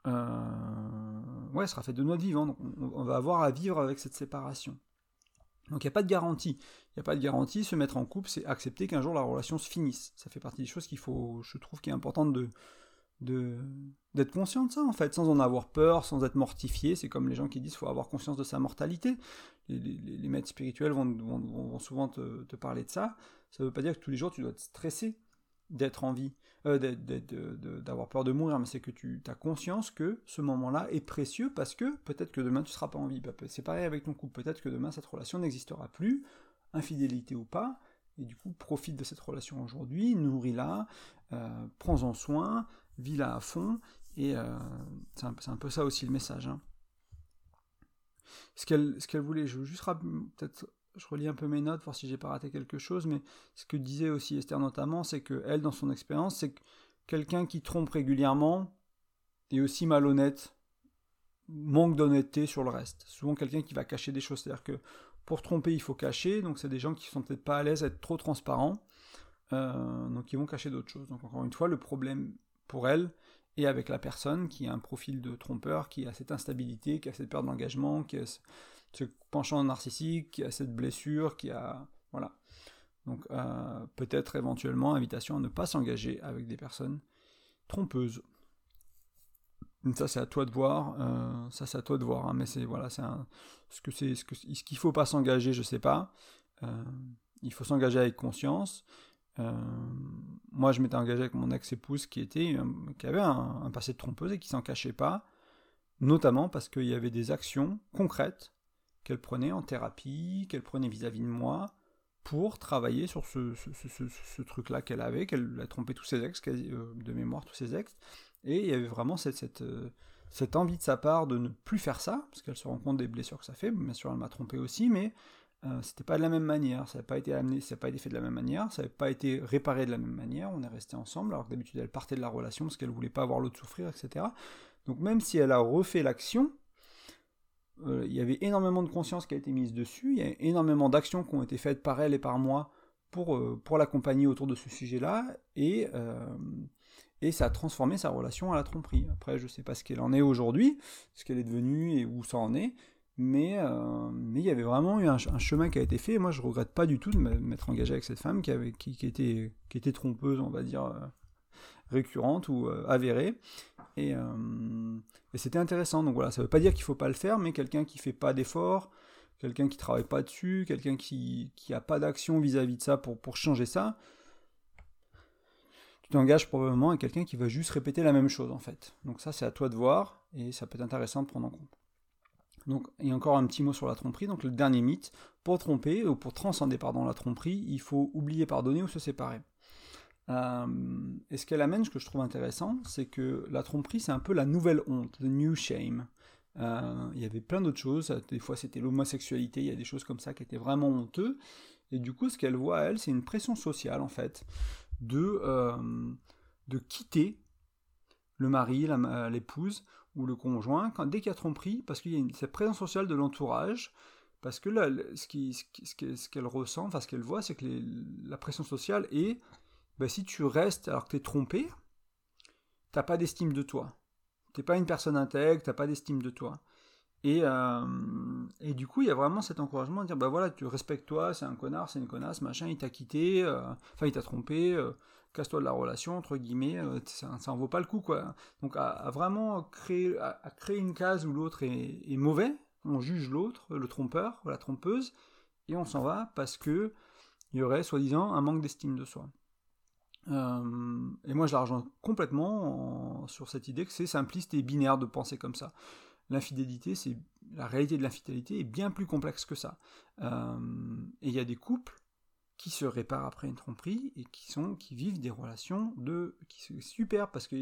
Euh, ouais, sera faite de notre vivant. Donc on, va avoir à vivre avec cette séparation. Donc il n'y a pas de garantie. Il n'y a pas de garantie. Se mettre en couple, c'est accepter qu'un jour la relation se finisse. Ça fait partie des choses qu'il faut, je trouve, qui est importante de, d'être conscient de ça en fait, sans en avoir peur, sans être mortifié. C'est comme les gens qui disent qu'il faut avoir conscience de sa mortalité. Les, maîtres spirituels vont, souvent te, parler de ça. Ça ne veut pas dire que tous les jours tu dois te stresser d'être en vie, euh, d'avoir peur de mourir, mais c'est que tu as conscience que ce moment-là est précieux parce que peut-être que demain tu ne seras pas en vie. Bah, c'est pareil avec ton couple, peut-être que demain cette relation n'existera plus, infidélité ou pas, et du coup profite de cette relation aujourd'hui, nourris-la, euh, prends-en soin, vis là à fond, et euh, c'est un, peu ça aussi le message. Hein. Ce qu'elle voulait, je veux juste peut-être je relis un peu mes notes, voir si j'ai pas raté quelque chose, mais ce que disait aussi Esther notamment, c'est que elle, dans son expérience, c'est que quelqu'un qui trompe régulièrement est aussi malhonnête, manque d'honnêteté sur le reste. Souvent quelqu'un qui va cacher des choses, c'est-à-dire que pour tromper, il faut cacher, donc c'est des gens qui sont peut-être pas à l'aise à être trop transparents, euh, donc ils vont cacher d'autres choses. Donc encore une fois, le problème pour elle et avec la personne qui a un profil de trompeur, qui a cette instabilité, qui a cette perte d'engagement, qui a ce penchant narcissique, qui a cette blessure, qui a... Voilà. Donc euh, peut-être éventuellement invitation à ne pas s'engager avec des personnes trompeuses. Ça c'est à toi de voir, euh, ça c'est à toi de voir, hein, mais c'est voilà, c'est ce que c'est ce que ce qu'il faut pas s'engager, je sais pas. Euh, il faut s'engager avec conscience. Euh, moi, je m'étais engagé avec mon ex-épouse qui, était, euh, qui avait un, passé de trompeuse et qui s'en cachait pas, notamment parce qu'il y avait des actions concrètes qu'elle prenait en thérapie, qu'elle prenait vis-à-vis de moi, pour travailler sur ce, truc-là qu'elle avait, qu'elle a trompé tous ses ex, euh, de mémoire tous ses ex, et il y avait vraiment cette, cette, cette envie de sa part de ne plus faire ça, parce qu'elle se rend compte des blessures que ça fait, bien sûr elle m'a trompé aussi, mais euh, c'était pas de la même manière, ça n'a pas été amené, ça n'a pas été fait de la même manière, ça n'a pas été réparé de la même manière, on est resté ensemble, alors que d'habitude elle partait de la relation parce qu'elle voulait pas voir l'autre souffrir, etc. Donc même si elle a refait l'action, euh, il y avait énormément de conscience qui a été mise dessus, il y a énormément d'actions qui ont été faites par elle et par moi pour, euh, pour l'accompagner autour de ce sujet-là, et, et ça a transformé sa relation à la tromperie. Après, je sais pas ce qu'elle en est aujourd'hui, ce qu'elle est devenue et où ça en est, mais, euh, mais il y avait vraiment eu un, chemin qui a été fait. Et moi, je regrette pas du tout de m'être engagé avec cette femme qui, avait, qui, était, trompeuse, on va dire, euh, récurrente ou euh, avérée. Et, c'était intéressant. Donc voilà, ça veut pas dire qu'il faut pas le faire, mais quelqu'un qui fait pas d'efforts, quelqu'un qui travaille pas dessus, quelqu'un qui, qui a pas d'action vis-à-vis de ça pour, pour changer ça, tu t'engages probablement avec quelqu'un qui va juste répéter la même chose en fait. Donc ça, c'est à toi de voir et ça peut être intéressant de prendre en compte. Donc, a encore un petit mot sur la tromperie. Donc, le dernier mythe, pour tromper, ou pour transcender pardon, la tromperie, il faut oublier pardonner ou se séparer. Euh, et ce qu'elle amène, ce que je trouve intéressant, c'est que la tromperie, c'est un peu la nouvelle honte, the new shame. Euh, il y avait plein d'autres choses, des fois c'était l'homosexualité, il y a des choses comme ça qui étaient vraiment honteux. Et du coup, ce qu'elle voit, elle, c'est une pression sociale, en fait, de, euh, de quitter le mari, l'épouse, ou le conjoint, quand, dès qu'il y a tromperie, parce qu'il y a cette présence sociale de l'entourage, parce que là, ce qu'elle ressent, enfin ce qu'elle voit, c'est que la pression sociale est, ben, si tu restes alors que tu es trompé, t'as pas d'estime de toi. T'es pas une personne intègre, t'as pas d'estime de toi. Et, et du coup, il y a vraiment cet encouragement de dire, bah voilà, tu respectes-toi, c'est un connard, c'est une connasse, machin, il t'a quitté, enfin il t'a trompé, casse-toi de la relation, entre guillemets, ça, ça en vaut pas le coup, quoi. Donc à, vraiment créer, à, créer une case où l'autre est, est mauvais, on juge l'autre, le trompeur, la trompeuse, et on s'en va parce que il y aurait soi-disant un manque d'estime de soi. Euh, et moi je la rejoins complètement sur cette idée que c'est simpliste et binaire de penser comme ça. L'infidélité, c'est la réalité de l'infidélité est bien plus complexe que ça. Euh, et il y a des couples qui se réparent après une tromperie et qui vivent des relations de qui super parce que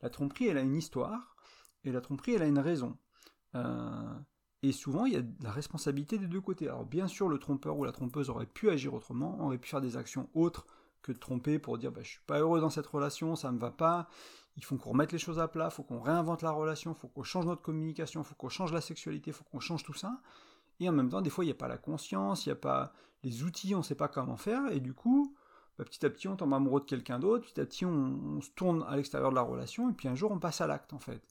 la tromperie elle a une histoire et la tromperie elle a une raison. Euh, et souvent, il y a la responsabilité des deux côtés. Alors bien sûr, le trompeur ou la trompeuse aurait pu agir autrement, aurait pu faire des actions autres que de tromper pour dire bah, je suis pas heureux dans cette relation, ça me va pas, il faut qu'on remette les choses à plat, faut qu'on réinvente la relation, faut qu'on change notre communication, faut qu'on change la sexualité, faut qu'on change tout ça. Et en même temps, des fois, il n'y a pas la conscience, il n'y a pas les outils, on ne sait pas comment faire, et du coup, bah, petit à petit, on tombe amoureux de quelqu'un d'autre, petit à petit, on se tourne à l'extérieur de la relation, et puis un jour, on passe à l'acte, en fait.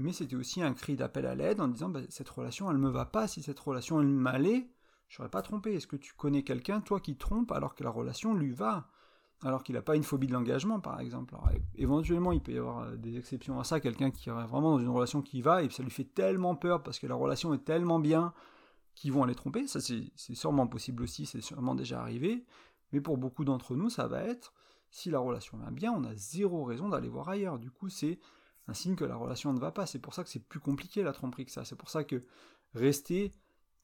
Mais c'était aussi un cri d'appel à l'aide en disant bah, cette relation elle me va pas, si cette relation elle m'allait, je serais pas trompé. Est-ce que tu connais quelqu'un, toi, qui trompe alors que la relation lui va? Alors qu'il n'a pas une phobie de l'engagement, par exemple. éventuellement, il peut y avoir euh, des exceptions à ça, quelqu'un qui est vraiment dans une relation qui va, et ça lui fait tellement peur parce que la relation est tellement bien qu'ils vont aller tromper. Ça, c'est sûrement possible aussi, c'est sûrement déjà arrivé. Mais pour beaucoup d'entre nous, ça va être, si la relation va bien, on a zéro raison d'aller voir ailleurs. Du coup, c'est un signe que la relation ne va pas. C'est pour ça que c'est plus compliqué la tromperie que ça. C'est pour ça que rester,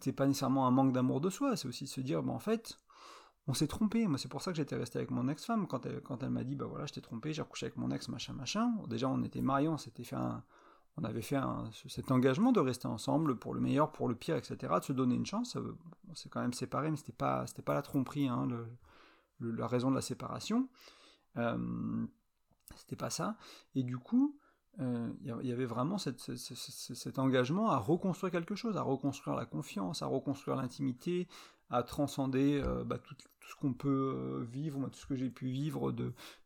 c'est pas nécessairement un manque d'amour de soi, c'est aussi se dire, en fait, on s'est trompé. Moi, c'est pour ça que j'étais resté avec mon ex-femme quand elle, quand elle m'a dit, bah voilà, je t'ai trompé, j'ai recouché avec mon ex, machin, machin. Déjà, on était mariés, on s'était fait on avait fait cet engagement de rester ensemble pour le meilleur, pour le pire, etc., de se donner une chance. On s'est quand même séparés, mais c'était pas, c'était pas la tromperie, hein, la raison de la séparation. Euh, c'était pas ça. Et du coup, il euh, y avait vraiment cet engagement à reconstruire quelque chose, à reconstruire la confiance, à reconstruire l'intimité, à transcender euh, bah, tout, ce qu'on peut euh, vivre, tout ce que j'ai pu vivre,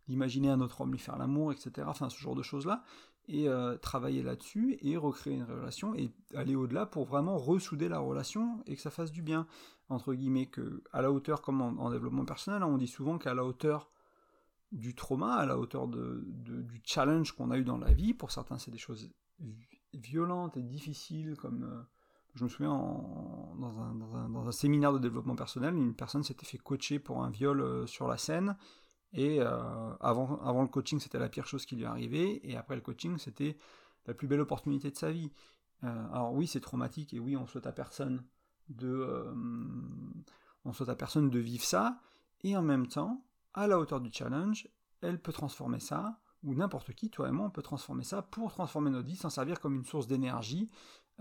d'imaginer un autre homme lui faire l'amour, etc. Enfin, ce genre de choses-là, et travailler là-dessus, et recréer une relation, et aller au-delà pour vraiment ressouder la relation, et que ça fasse du bien, entre guillemets, que à la hauteur, comme en, développement personnel, hein, on dit souvent qu'à la hauteur du trauma, à la hauteur du challenge qu'on a eu dans la vie. Pour certains, c'est des choses violentes et difficiles, comme euh, je me souviens dans, un, séminaire de développement personnel, une personne s'était fait coacher pour un viol euh, sur la scène, et euh, avant, le coaching, c'était la pire chose qui lui arrivait, et après le coaching, c'était la plus belle opportunité de sa vie. alors oui, c'est traumatique, et oui, on souhaite à personne de, on souhaite à personne de vivre ça, et en même temps, à la hauteur du challenge, elle peut transformer ça, ou n'importe qui, toi et moi, on peut transformer ça pour transformer notre vie, s'en servir comme une source d'énergie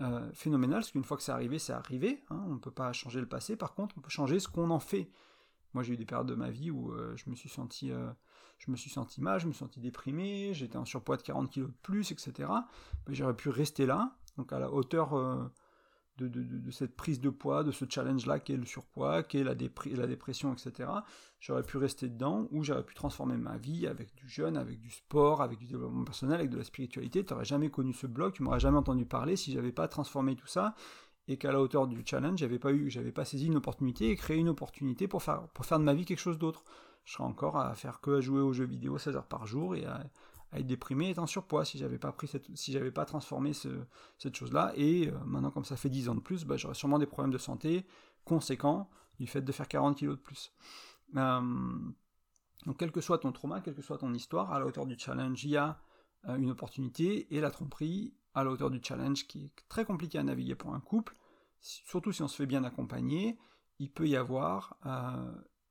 euh, phénoménale, parce qu'une fois que c'est arrivé, c'est arrivé, hein, on ne peut pas changer le passé, par contre, on peut changer ce qu'on en fait. Moi, j'ai eu des périodes de ma vie où euh, je me suis senti, euh, je me suis senti mal, je me suis senti déprimé, j'étais en surpoids de 40 kg de plus, etc. J'aurais pu rester là, donc à la hauteur de, cette prise de poids, de ce challenge-là qui est le surpoids, qui est la, la dépression, etc. J'aurais pu rester dedans, ou j'aurais pu transformer ma vie avec du jeûne, avec du sport, avec du développement personnel, avec de la spiritualité. Tu n'aurais jamais connu ce blog, tu m'aurais jamais entendu parler si j'avais pas transformé tout ça, et qu'à la hauteur du challenge, j'avais pas eu, j'avais pas saisi une opportunité et créé une opportunité pour faire, pour faire de ma vie quelque chose d'autre. Je serais encore à faire que à jouer aux jeux vidéo 16 heures par jour et à, à être déprimé être en surpoids si j'avais pas pris cette, si j'avais pas transformé cette chose-là. Et euh, maintenant, comme ça fait 10 ans de plus, bah, j'aurais sûrement des problèmes de santé conséquents du fait de faire 40 kilos de plus. Euh, donc, quel que soit ton trauma, quelle que soit ton histoire, à la hauteur du challenge, il y a euh, une opportunité et la tromperie à la hauteur du challenge qui est très compliqué à naviguer pour un couple, surtout si on se fait bien accompagner, il peut y avoir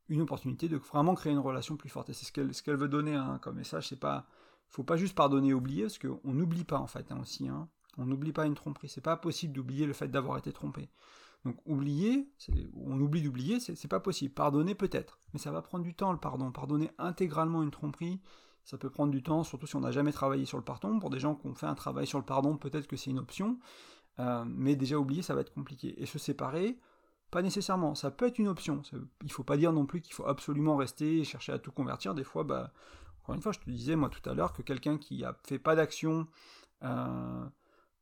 une opportunité de vraiment créer une relation plus forte. Et c'est ce qu'elle ce veut donner hein, comme message, c'est pas faut pas juste pardonner et oublier, parce qu'on n'oublie pas en fait hein, aussi. Hein. On n'oublie pas une tromperie. C'est pas possible d'oublier le fait d'avoir été trompé. Donc oublier, on oublie d'oublier, c'est pas possible. Pardonner peut-être, mais ça va prendre du temps le pardon. Pardonner intégralement une tromperie, ça peut prendre du temps, surtout si on n'a jamais travaillé sur le pardon. Pour des gens qui ont fait un travail sur le pardon, peut-être que c'est une option, euh, mais déjà oublier, ça va être compliqué. Et se séparer, pas nécessairement. Ça peut être une option. Il faut pas dire non plus qu'il faut absolument rester et chercher à tout convertir. Des fois, bah, encore une fois, je te disais moi tout à l'heure que quelqu'un qui a fait pas d'action, euh,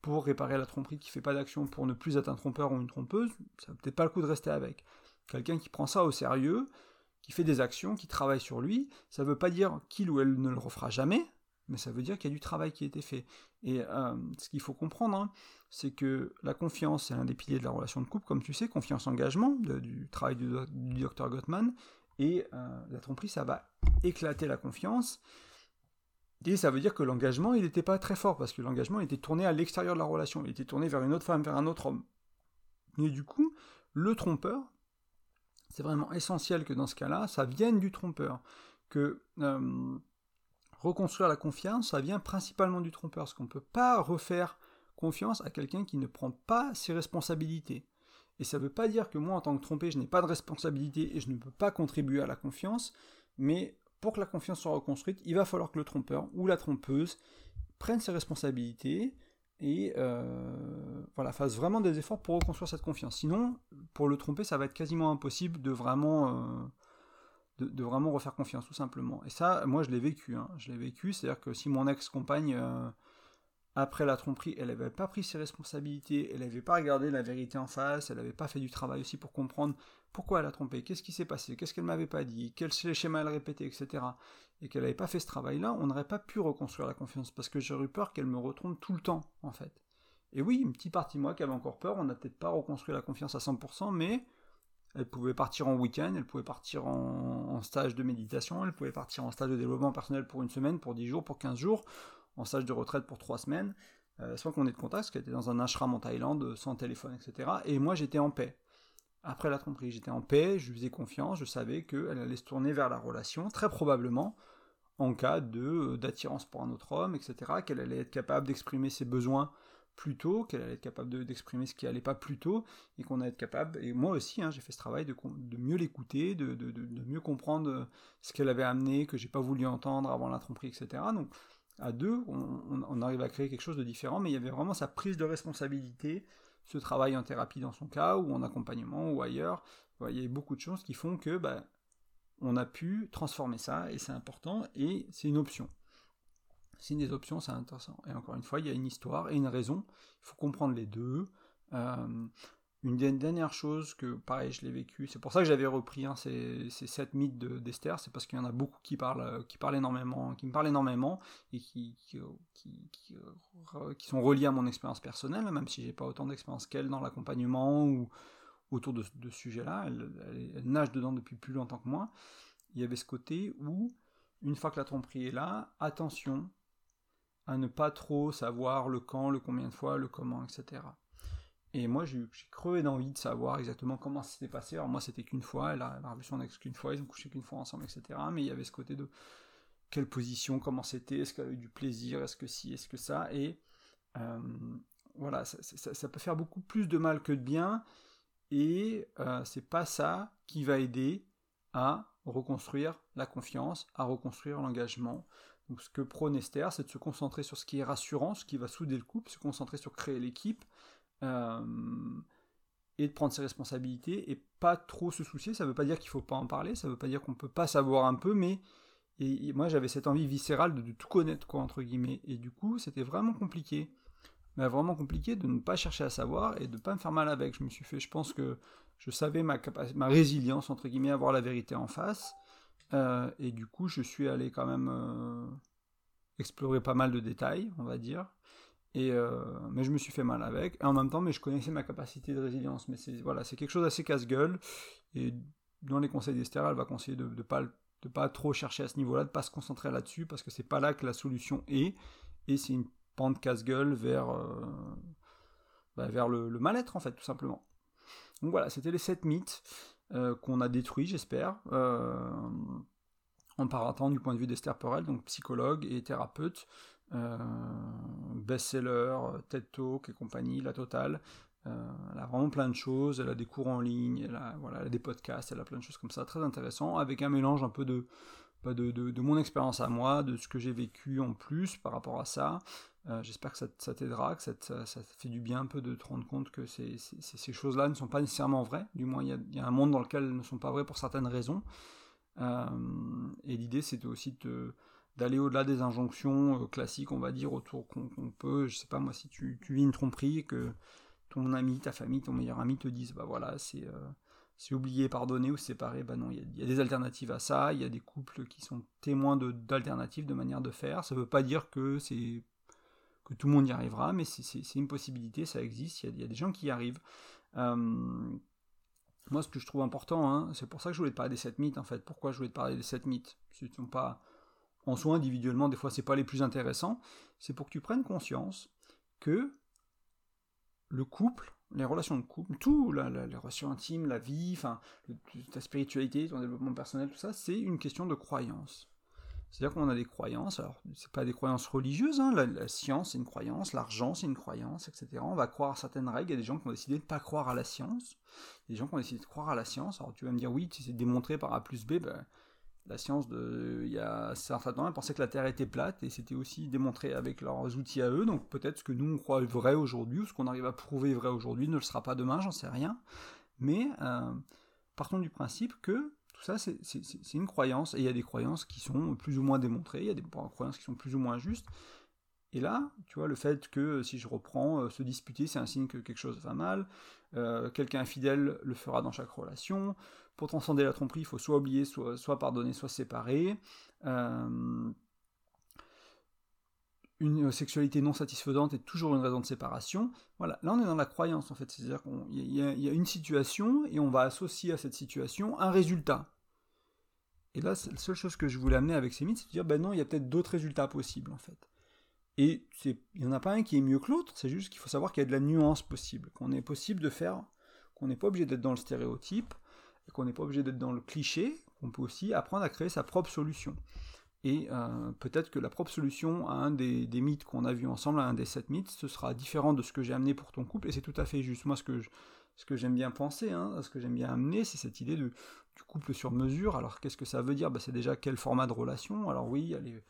pour réparer la tromperie, qui fait pas d'action pour ne plus être un trompeur ou une trompeuse, ça peut-être pas le coup de rester avec. Quelqu'un qui prend ça au sérieux, qui fait des actions, qui travaille sur lui, ça veut pas dire qu'il ou elle ne le refera jamais, mais ça veut dire qu'il y a du travail qui a été fait. Et euh, ce qu'il faut comprendre, hein, c'est que la confiance, c'est l'un des piliers de la relation de couple, comme tu sais, confiance-engagement, du travail du, docteur Gottman, et euh, la tromperie, ça va éclater la confiance, et ça veut dire que l'engagement, il n'était pas très fort, parce que l'engagement était tourné à l'extérieur de la relation, il était tourné vers une autre femme, vers un autre homme. Et du coup, le trompeur, c'est vraiment essentiel que dans ce cas-là, ça vienne du trompeur, que... Euh, reconstruire la confiance, ça vient principalement du trompeur, parce qu'on ne peut pas refaire confiance à quelqu'un qui ne prend pas ses responsabilités. Et ça ne veut pas dire que moi, en tant que trompé, je n'ai pas de responsabilité et je ne peux pas contribuer à la confiance, mais pour que la confiance soit reconstruite, il va falloir que le trompeur ou la trompeuse prenne ses responsabilités et euh, voilà, fasse vraiment des efforts pour reconstruire cette confiance. Sinon, pour le tromper, ça va être quasiment impossible de vraiment... Euh, de, vraiment refaire confiance, tout simplement. Et ça, moi, je l'ai vécu. Hein. Je l'ai vécu, c'est-à-dire que si mon ex-compagne, euh, après la tromperie, elle n'avait pas pris ses responsabilités, elle n'avait pas regardé la vérité en face, elle n'avait pas fait du travail aussi pour comprendre pourquoi elle a trompé, qu'est-ce qui s'est passé, qu'est-ce qu'elle m'avait pas dit, quels schémas elle répétait, etc. Et qu'elle n'avait pas fait ce travail-là, on n'aurait pas pu reconstruire la confiance, parce que j'aurais eu peur qu'elle me retrompe tout le temps, en fait. Et oui, une petite partie de moi qui avait encore peur, on n'a peut-être pas reconstruit la confiance à 100%, mais elle pouvait partir en week-end, elle pouvait partir en, stage de méditation, elle pouvait partir en stage de développement personnel pour une semaine, pour 10 jours, pour 15 jours, en stage de retraite pour 3 semaines, euh, soit qu'on ait de contact, parce qu'elle était dans un ashram en Thaïlande, sans téléphone, etc. Et moi j'étais en paix. Après la tromperie, j'étais en paix, je lui faisais confiance, je savais qu'elle allait se tourner vers la relation, très probablement, en cas de d'attirance pour un autre homme, etc., qu'elle allait être capable d'exprimer ses besoins plus tôt, qu'elle allait être capable d'exprimer ce qui allait pas plus tôt, et qu'on allait être capable, et moi aussi, hein, j'ai fait ce travail de, mieux l'écouter, de, mieux comprendre euh, ce qu'elle avait amené, que j'ai pas voulu entendre avant la tromperie, etc. Donc, à deux, on, arrive à créer quelque chose de différent, mais il y avait vraiment sa prise de responsabilité, ce travail en thérapie dans son cas, ou en accompagnement, ou ailleurs. il y avait beaucoup de choses qui font que, bah, on a pu transformer ça, et c'est important, et c'est une option. C'est une des options, c'est intéressant. Et encore une fois, il y a une histoire et une raison. Il faut comprendre les deux. Euh, une dernière chose que, pareil, je l'ai vécu, c'est pour ça que j'avais repris hein, ces, sept mythes d'Esther, c'est parce qu'il y en a beaucoup qui parlent, qui parlent énormément, qui me parlent énormément et qui, qui, qui, sont reliés à mon expérience personnelle, même si j'ai pas autant d'expérience qu'elle dans l'accompagnement ou autour de, ce sujet-là. Elle, elle, nage dedans depuis plus longtemps que moi. Il y avait ce côté où, une fois que la tromperie est là, attention, à ne pas trop savoir le quand, le combien de fois, le comment, etc. Et moi, j'ai crevé d'envie de savoir exactement comment ça s'était passé. Alors moi, c'était qu'une fois, elle a, revu son ex qu'une fois, ils ont couché qu'une fois ensemble, etc. Mais il y avait ce côté de quelle position, comment c'était, est-ce qu'elle a eu du plaisir, est-ce que si, est-ce que ça, et euh, voilà, ça, peut faire beaucoup plus de mal que de bien, et euh, c'est pas ça qui va aider à reconstruire la confiance, à reconstruire l'engagement, donc ce que prône Esther, c'est de se concentrer sur ce qui est rassurant, ce qui va souder le couple, se concentrer sur créer l'équipe, euh, et de prendre ses responsabilités, et pas trop se soucier. Ça ne veut pas dire qu'il ne faut pas en parler, ça ne veut pas dire qu'on ne peut pas savoir un peu, mais et, moi j'avais cette envie viscérale de, tout connaître, quoi, entre guillemets. Et du coup, c'était vraiment compliqué. Mais vraiment compliqué de ne pas chercher à savoir et de ne pas me faire mal avec. Je me suis fait, je pense que je savais ma, ma résilience, entre guillemets, à voir la vérité en face. Euh, et du coup, je suis allé quand même euh, explorer pas mal de détails, on va dire. Et euh, mais je me suis fait mal avec. Et en même temps, mais je connaissais ma capacité de résilience. Mais c'est voilà, quelque chose d'assez casse-gueule. Et dans les conseils d'Esther, elle va conseiller de ne pas, de pas trop chercher à ce niveau-là, de pas se concentrer là-dessus, parce que c'est pas là que la solution est. Et c'est une pente casse-gueule vers, bah, vers le, le mal-être, en fait, tout simplement. Donc voilà, c'était les 7 mythes. Euh, qu'on a détruit, j'espère, euh, en partant du point de vue d'Esther Perel, donc psychologue et thérapeute, euh, best-seller, TED Talk et compagnie, la totale. elle a vraiment plein de choses, elle a des cours en ligne, elle a, voilà, des podcasts, elle a plein de choses comme ça, très intéressant, avec un mélange un peu de, bah, de, de, mon expérience à moi, de ce que j'ai vécu en plus par rapport à ça, euh, j'espère que ça, t'aidera, que ça, ça, fait du bien un peu de te rendre compte que ces, choses-là ne sont pas nécessairement vraies. Du moins, il y, a, un monde dans lequel elles ne sont pas vraies pour certaines raisons. Euh, et l'idée, c'est aussi de, d'aller au-delà des injonctions euh, classiques, on va dire, autour qu'on peut, je sais pas moi, si tu, vis une tromperie, que ton ami, ta famille, ton meilleur ami te disent, bah voilà, c'est c'est oublier, pardonner ou séparer, bah non, il y, a des alternatives à ça, il y a des couples qui sont témoins d'alternatives, de, manière de faire. Ça ne veut pas dire que c'est que tout le monde y arrivera, mais c'est une possibilité, ça existe, il y, a, des gens qui y arrivent. Euh, moi, ce que je trouve important, hein, c'est pour ça que je voulais te parler des 7 mythes, en fait. Pourquoi je voulais te parler des 7 mythes? Ce ne sont pas, en soi, individuellement, des fois, c'est pas les plus intéressants. C'est pour que tu prennes conscience que le couple, les relations de couple, tout, la, les relations intimes, la vie, enfin, ta spiritualité, ton développement personnel, tout ça, c'est une question de croyance. C'est-à-dire qu'on a des croyances, alors c'est pas des croyances religieuses, hein, la, science c'est une croyance, l'argent c'est une croyance, etc. On va croire à certaines règles, il y a des gens qui ont décidé de ne pas croire à la science, des gens qui ont décidé de croire à la science, alors tu vas me dire oui, c'est démontré par A plus B, ben, la science de il y a certains temps, ils pensaient que la Terre était plate, et c'était aussi démontré avec leurs outils à eux, donc peut-être ce que nous on croit vrai aujourd'hui, ou ce qu'on arrive à prouver vrai aujourd'hui ne le sera pas demain, j'en sais rien, mais euh, partons du principe que tout ça, c'est une croyance, et il y a des croyances qui sont plus ou moins démontrées, il y a des croyances qui sont plus ou moins justes. Et là, tu vois, le fait que si je reprends, euh, se disputer, c'est un signe que quelque chose va mal, euh, quelqu'un infidèle le fera dans chaque relation, pour transcender la tromperie, il faut soit oublier, soit, pardonner, soit séparer. Euh, une sexualité non satisfaisante est toujours une raison de séparation. Voilà, là on est dans la croyance en fait, c'est-à-dire qu'il y, a une situation et on va associer à cette situation un résultat. Et là, la seule chose que je voulais amener avec ces mythes, c'est de dire, ben non, il y a peut-être d'autres résultats possibles en fait. Et il n'y en a pas un qui est mieux que l'autre, c'est juste qu'il faut savoir qu'il y a de la nuance possible, qu'on est possible de faire, qu'on n'est pas obligé d'être dans le stéréotype, et qu'on n'est pas obligé d'être dans le cliché, qu'on peut aussi apprendre à créer sa propre solution. Et euh, peut-être que la propre solution à un des, mythes qu'on a vu ensemble, à un des sept mythes, ce sera différent de ce que j'ai amené pour ton couple, et c'est tout à fait juste. Moi, ce que, j'aime bien penser, hein, ce que j'aime bien amener, c'est cette idée du couple sur mesure. Alors, qu'est-ce que ça veut dire? Bah, C'est déjà quel format de relation? Alors oui, il y a les,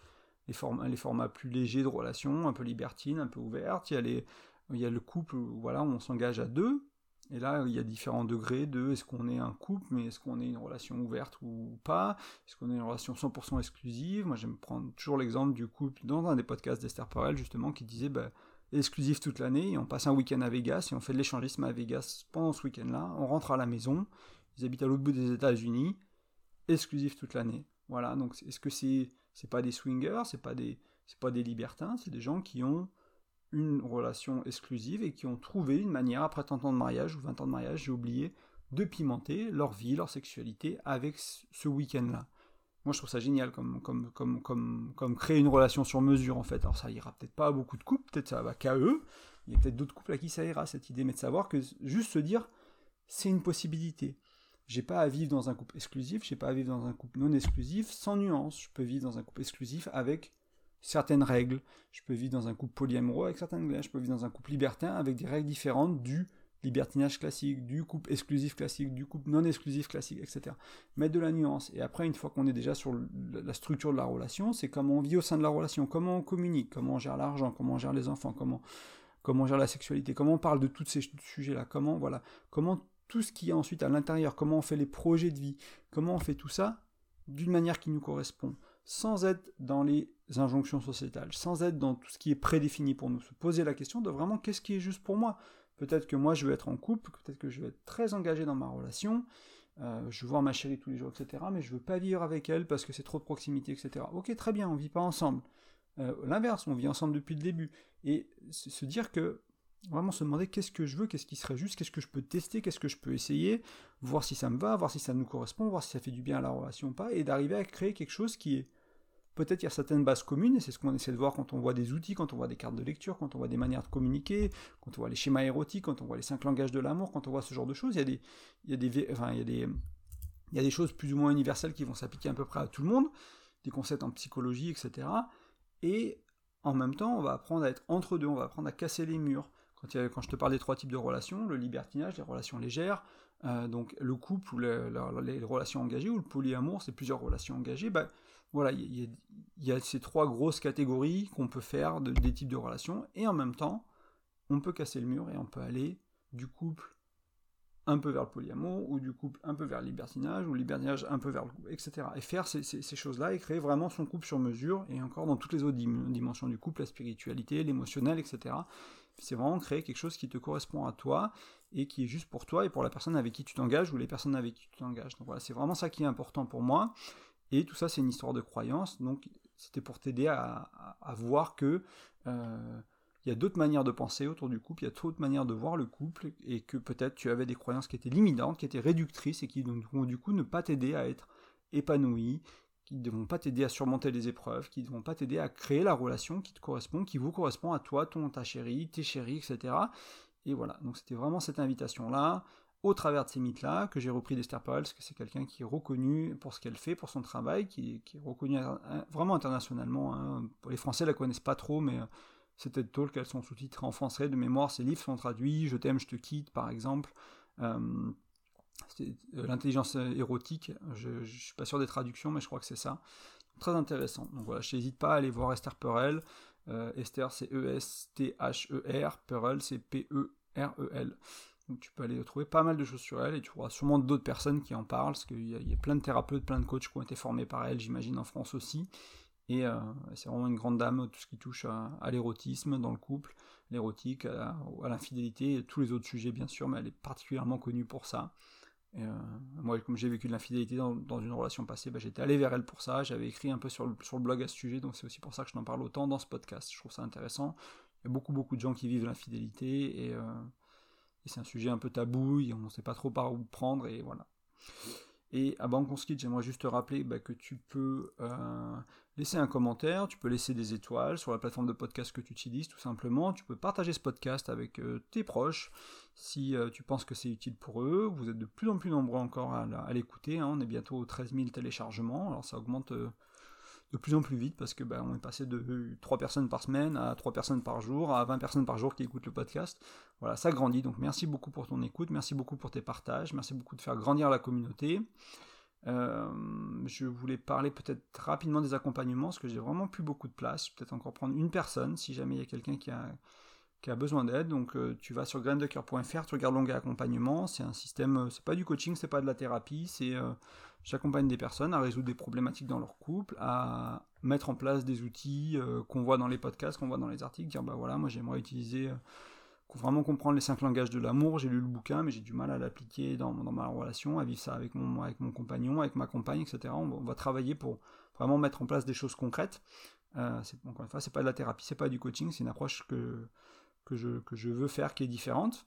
les, formats, les formats plus légers de relation, un peu libertines, un peu ouvertes. Il y a, les, il y a le couple voilà, où on s'engage à deux, et là, il y a différents degrés de est-ce qu'on est un couple, mais est-ce qu'on est une relation ouverte ou pas? Est-ce qu'on est une relation 100% exclusive? Moi, j'aime prendre toujours l'exemple du couple dans un des podcasts d'Esther Perel, justement, qui disait bah, exclusif toute l'année, on passe un week-end à Vegas, et on fait de l'échangisme à Vegas pendant ce week-end-là. On rentre à la maison, ils habitent à l'autre bout des États-Unis, exclusif toute l'année. Voilà, donc est-ce que c'est c'est pas des swingers, c'est pas c'est pas des libertins, c'est des gens qui ont une relation exclusive et qui ont trouvé une manière, après 30 ans de mariage ou 20 ans de mariage, j'ai oublié, de pimenter leur vie, leur sexualité avec ce week-end-là. Moi, je trouve ça génial comme, comme, comme, comme, comme créer une relation sur mesure, en fait. Alors, ça ira peut-être pas à beaucoup de couples, peut-être ça va qu'à eux. Il y a peut-être d'autres couples à qui ça ira, cette idée, mais de savoir que juste se dire, c'est une possibilité. J'ai pas à vivre dans un couple exclusif, j'ai pas à vivre dans un couple non exclusif, sans nuance. Je peux vivre dans un couple exclusif avec certaines règles. Je peux vivre dans un couple polyamoureux avec certaines règles. Je peux vivre dans un couple libertin avec des règles différentes du libertinage classique, du couple exclusif classique, du couple non exclusif classique, etc. Mettre de la nuance. Et après, une fois qu'on est déjà sur la structure de la relation, c'est comment on vit au sein de la relation, comment on communique, comment on gère l'argent, comment on gère les enfants, comment, comment on gère la sexualité, comment on parle de tous ces sujets-là, comment, voilà, comment tout ce qui est ensuite à l'intérieur, comment on fait les projets de vie, comment on fait tout ça d'une manière qui nous correspond sans être dans les injonctions sociétales, sans être dans tout ce qui est prédéfini pour nous, se poser la question de vraiment qu'est-ce qui est juste pour moi? Peut-être que moi je veux être en couple, peut-être que je veux être très engagé dans ma relation, euh, je veux voir ma chérie tous les jours, etc. Mais je veux pas vivre avec elle parce que c'est trop de proximité, etc. Ok, très bien, on vit pas ensemble. Euh, l'inverse, on vit ensemble depuis le début. Et se dire que vraiment se demander qu'est-ce que je veux, qu'est-ce qui serait juste, qu'est-ce que je peux tester, qu'est-ce que je peux essayer, voir si ça me va, voir si ça nous correspond, voir si ça fait du bien à la relation ou pas, et d'arriver à créer quelque chose qui est Peut-être il y a certaines bases communes, et c'est ce qu'on essaie de voir quand on voit des outils, quand on voit des cartes de lecture, quand on voit des manières de communiquer, quand on voit les schémas érotiques, quand on voit les cinq langages de l'amour, quand on voit ce genre de choses. Il y a des, il y a des, enfin, il y a des, il y a des choses plus ou moins universelles qui vont s'appliquer à peu près à tout le monde, des concepts en psychologie, etc. Et en même temps, on va apprendre à être entre deux, on va apprendre à casser les murs. Quand, je te parle des trois types de relations, le libertinage, les relations légères, euh, donc le couple ou les, relations engagées, ou le polyamour, c'est plusieurs relations engagées, bah, voilà, il y, a ces trois grosses catégories qu'on peut faire de, des types de relations, et en même temps, on peut casser le mur et on peut aller du couple un peu vers le polyamour, ou du couple un peu vers le libertinage, ou le libertinage un peu vers le couple, etc. Et faire ces, choses-là et créer vraiment son couple sur mesure, et encore dans toutes les autres dimensions du couple, la spiritualité, l'émotionnel, etc. C'est vraiment créer quelque chose qui te correspond à toi, et qui est juste pour toi et pour la personne avec qui tu t'engages, ou les personnes avec qui tu t'engages. Donc voilà, c'est vraiment ça qui est important pour moi. Et tout ça, c'est une histoire de croyance. Donc c'était pour t'aider à, voir que... Euh, il y a d'autres manières de penser autour du couple, il y a d'autres manières de voir le couple, et que peut-être tu avais des croyances qui étaient limitantes, qui étaient réductrices, et qui vont du coup ne pas t'aider à être épanoui, qui ne vont pas t'aider à surmonter les épreuves, qui ne vont pas t'aider à créer la relation qui te correspond, qui vous correspond à toi, ton, ta chérie, tes chéris, etc. Et voilà, donc c'était vraiment cette invitation-là, au travers de ces mythes-là, que j'ai repris d'Esther Perel, parce que c'est quelqu'un qui est reconnu pour ce qu'elle fait, pour son travail, qui, est reconnu vraiment internationalement. Hein. Les Français la connaissent pas trop, mais c'est TED Talk, elles sont sous-titrées en français de mémoire, ces livres sont traduits, Je t'aime, je te quitte, par exemple. Euh, euh, l'intelligence érotique, je ne suis pas sûr des traductions, mais je crois que c'est ça. Très intéressant. Donc voilà, je n'hésite pas à aller voir Esther Perel. Euh, Esther, c'est E-S-T-H-E-R. Perel, c'est P-E-R-E-L. Donc tu peux aller trouver pas mal de choses sur elle et tu trouveras sûrement d'autres personnes qui en parlent, parce qu'il y, a plein de thérapeutes, plein de coachs qui ont été formés par elle, j'imagine, en France aussi. Et euh, c'est vraiment une grande dame, tout ce qui touche à, l'érotisme dans le couple, l'érotique, à, l'infidélité, tous les autres sujets bien sûr, mais elle est particulièrement connue pour ça. Euh, moi, comme j'ai vécu de l'infidélité dans, une relation passée, bah, j'étais allé vers elle pour ça. J'avais écrit un peu sur le, sur le blog à ce sujet, donc c'est aussi pour ça que je n'en parle autant dans ce podcast. Je trouve ça intéressant. Il y a beaucoup, beaucoup de gens qui vivent l'infidélité et, euh, et c'est un sujet un peu tabou, on ne sait pas trop par où prendre et voilà. Et à Banconskit, j'aimerais juste te rappeler bah, que tu peux euh, laisser un commentaire, tu peux laisser des étoiles sur la plateforme de podcast que tu utilises tout simplement, tu peux partager ce podcast avec euh, tes proches si euh, tu penses que c'est utile pour eux, vous êtes de plus en plus nombreux encore à, l'écouter, hein. on est bientôt aux 13 000 téléchargements, alors ça augmente de plus en plus vite parce que ben, on est passé de 3 personnes par semaine à 3 personnes par jour à 20 personnes par jour qui écoutent le podcast. Voilà, ça grandit. Donc merci beaucoup pour ton écoute, merci beaucoup pour tes partages, merci beaucoup de faire grandir la communauté. Euh, je voulais parler peut-être rapidement des accompagnements parce que j'ai vraiment plus beaucoup de place. Peut-être encore prendre une personne si jamais il y a quelqu'un qui a, besoin d'aide. Donc euh, tu vas sur graindecoeur.fr, tu regardes l'onglet accompagnement. C'est un système, euh, c'est pas du coaching, c'est pas de la thérapie, c'est J'accompagne des personnes à résoudre des problématiques dans leur couple, à mettre en place des outils qu'on voit dans les podcasts, qu'on voit dans les articles, dire bah voilà, moi j'aimerais utiliser, vraiment comprendre les cinq langages de l'amour, j'ai lu le bouquin, mais j'ai du mal à l'appliquer dans, ma relation, à vivre ça avec mon, avec mon compagnon, avec ma compagne, etc. On va, travailler pour vraiment mettre en place des choses concrètes. Euh, encore une fois, c'est pas de la thérapie, c'est pas du coaching, c'est une approche que, que, je, que je veux faire qui est différente.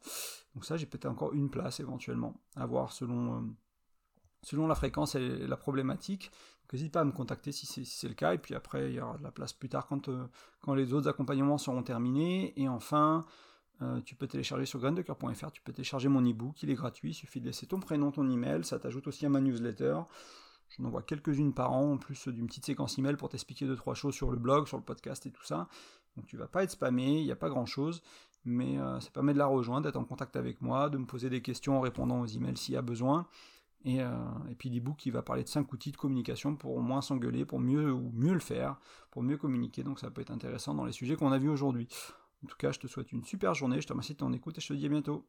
Donc ça, j'ai peut-être encore une place éventuellement à voir selon euh, selon la fréquence et la problématique. N'hésite pas à me contacter si c'est le cas, et puis après il y aura de la place plus tard quand, euh, quand les autres accompagnements seront terminés. Et enfin, euh, tu peux télécharger sur graindecoeur.fr, tu peux télécharger mon e-book, il est gratuit, il suffit de laisser ton prénom, ton email, ça t'ajoute aussi à ma newsletter. J'en envoie quelques-unes par an, en plus d'une petite séquence email pour t'expliquer deux trois choses sur le blog, sur le podcast et tout ça. Donc tu vas pas être spammé, il n'y a pas grand chose, mais euh, ça permet de la rejoindre, d'être en contact avec moi, de me poser des questions en répondant aux emails s'il y a besoin. Et, euh, et puis l'ebook qui va parler de 5 outils de communication pour moins s'engueuler, pour mieux ou mieux le faire, pour mieux communiquer. Donc ça peut être intéressant dans les sujets qu'on a vus aujourd'hui. En tout cas, je te souhaite une super journée, je te remercie de ton écoute et je te dis à bientôt.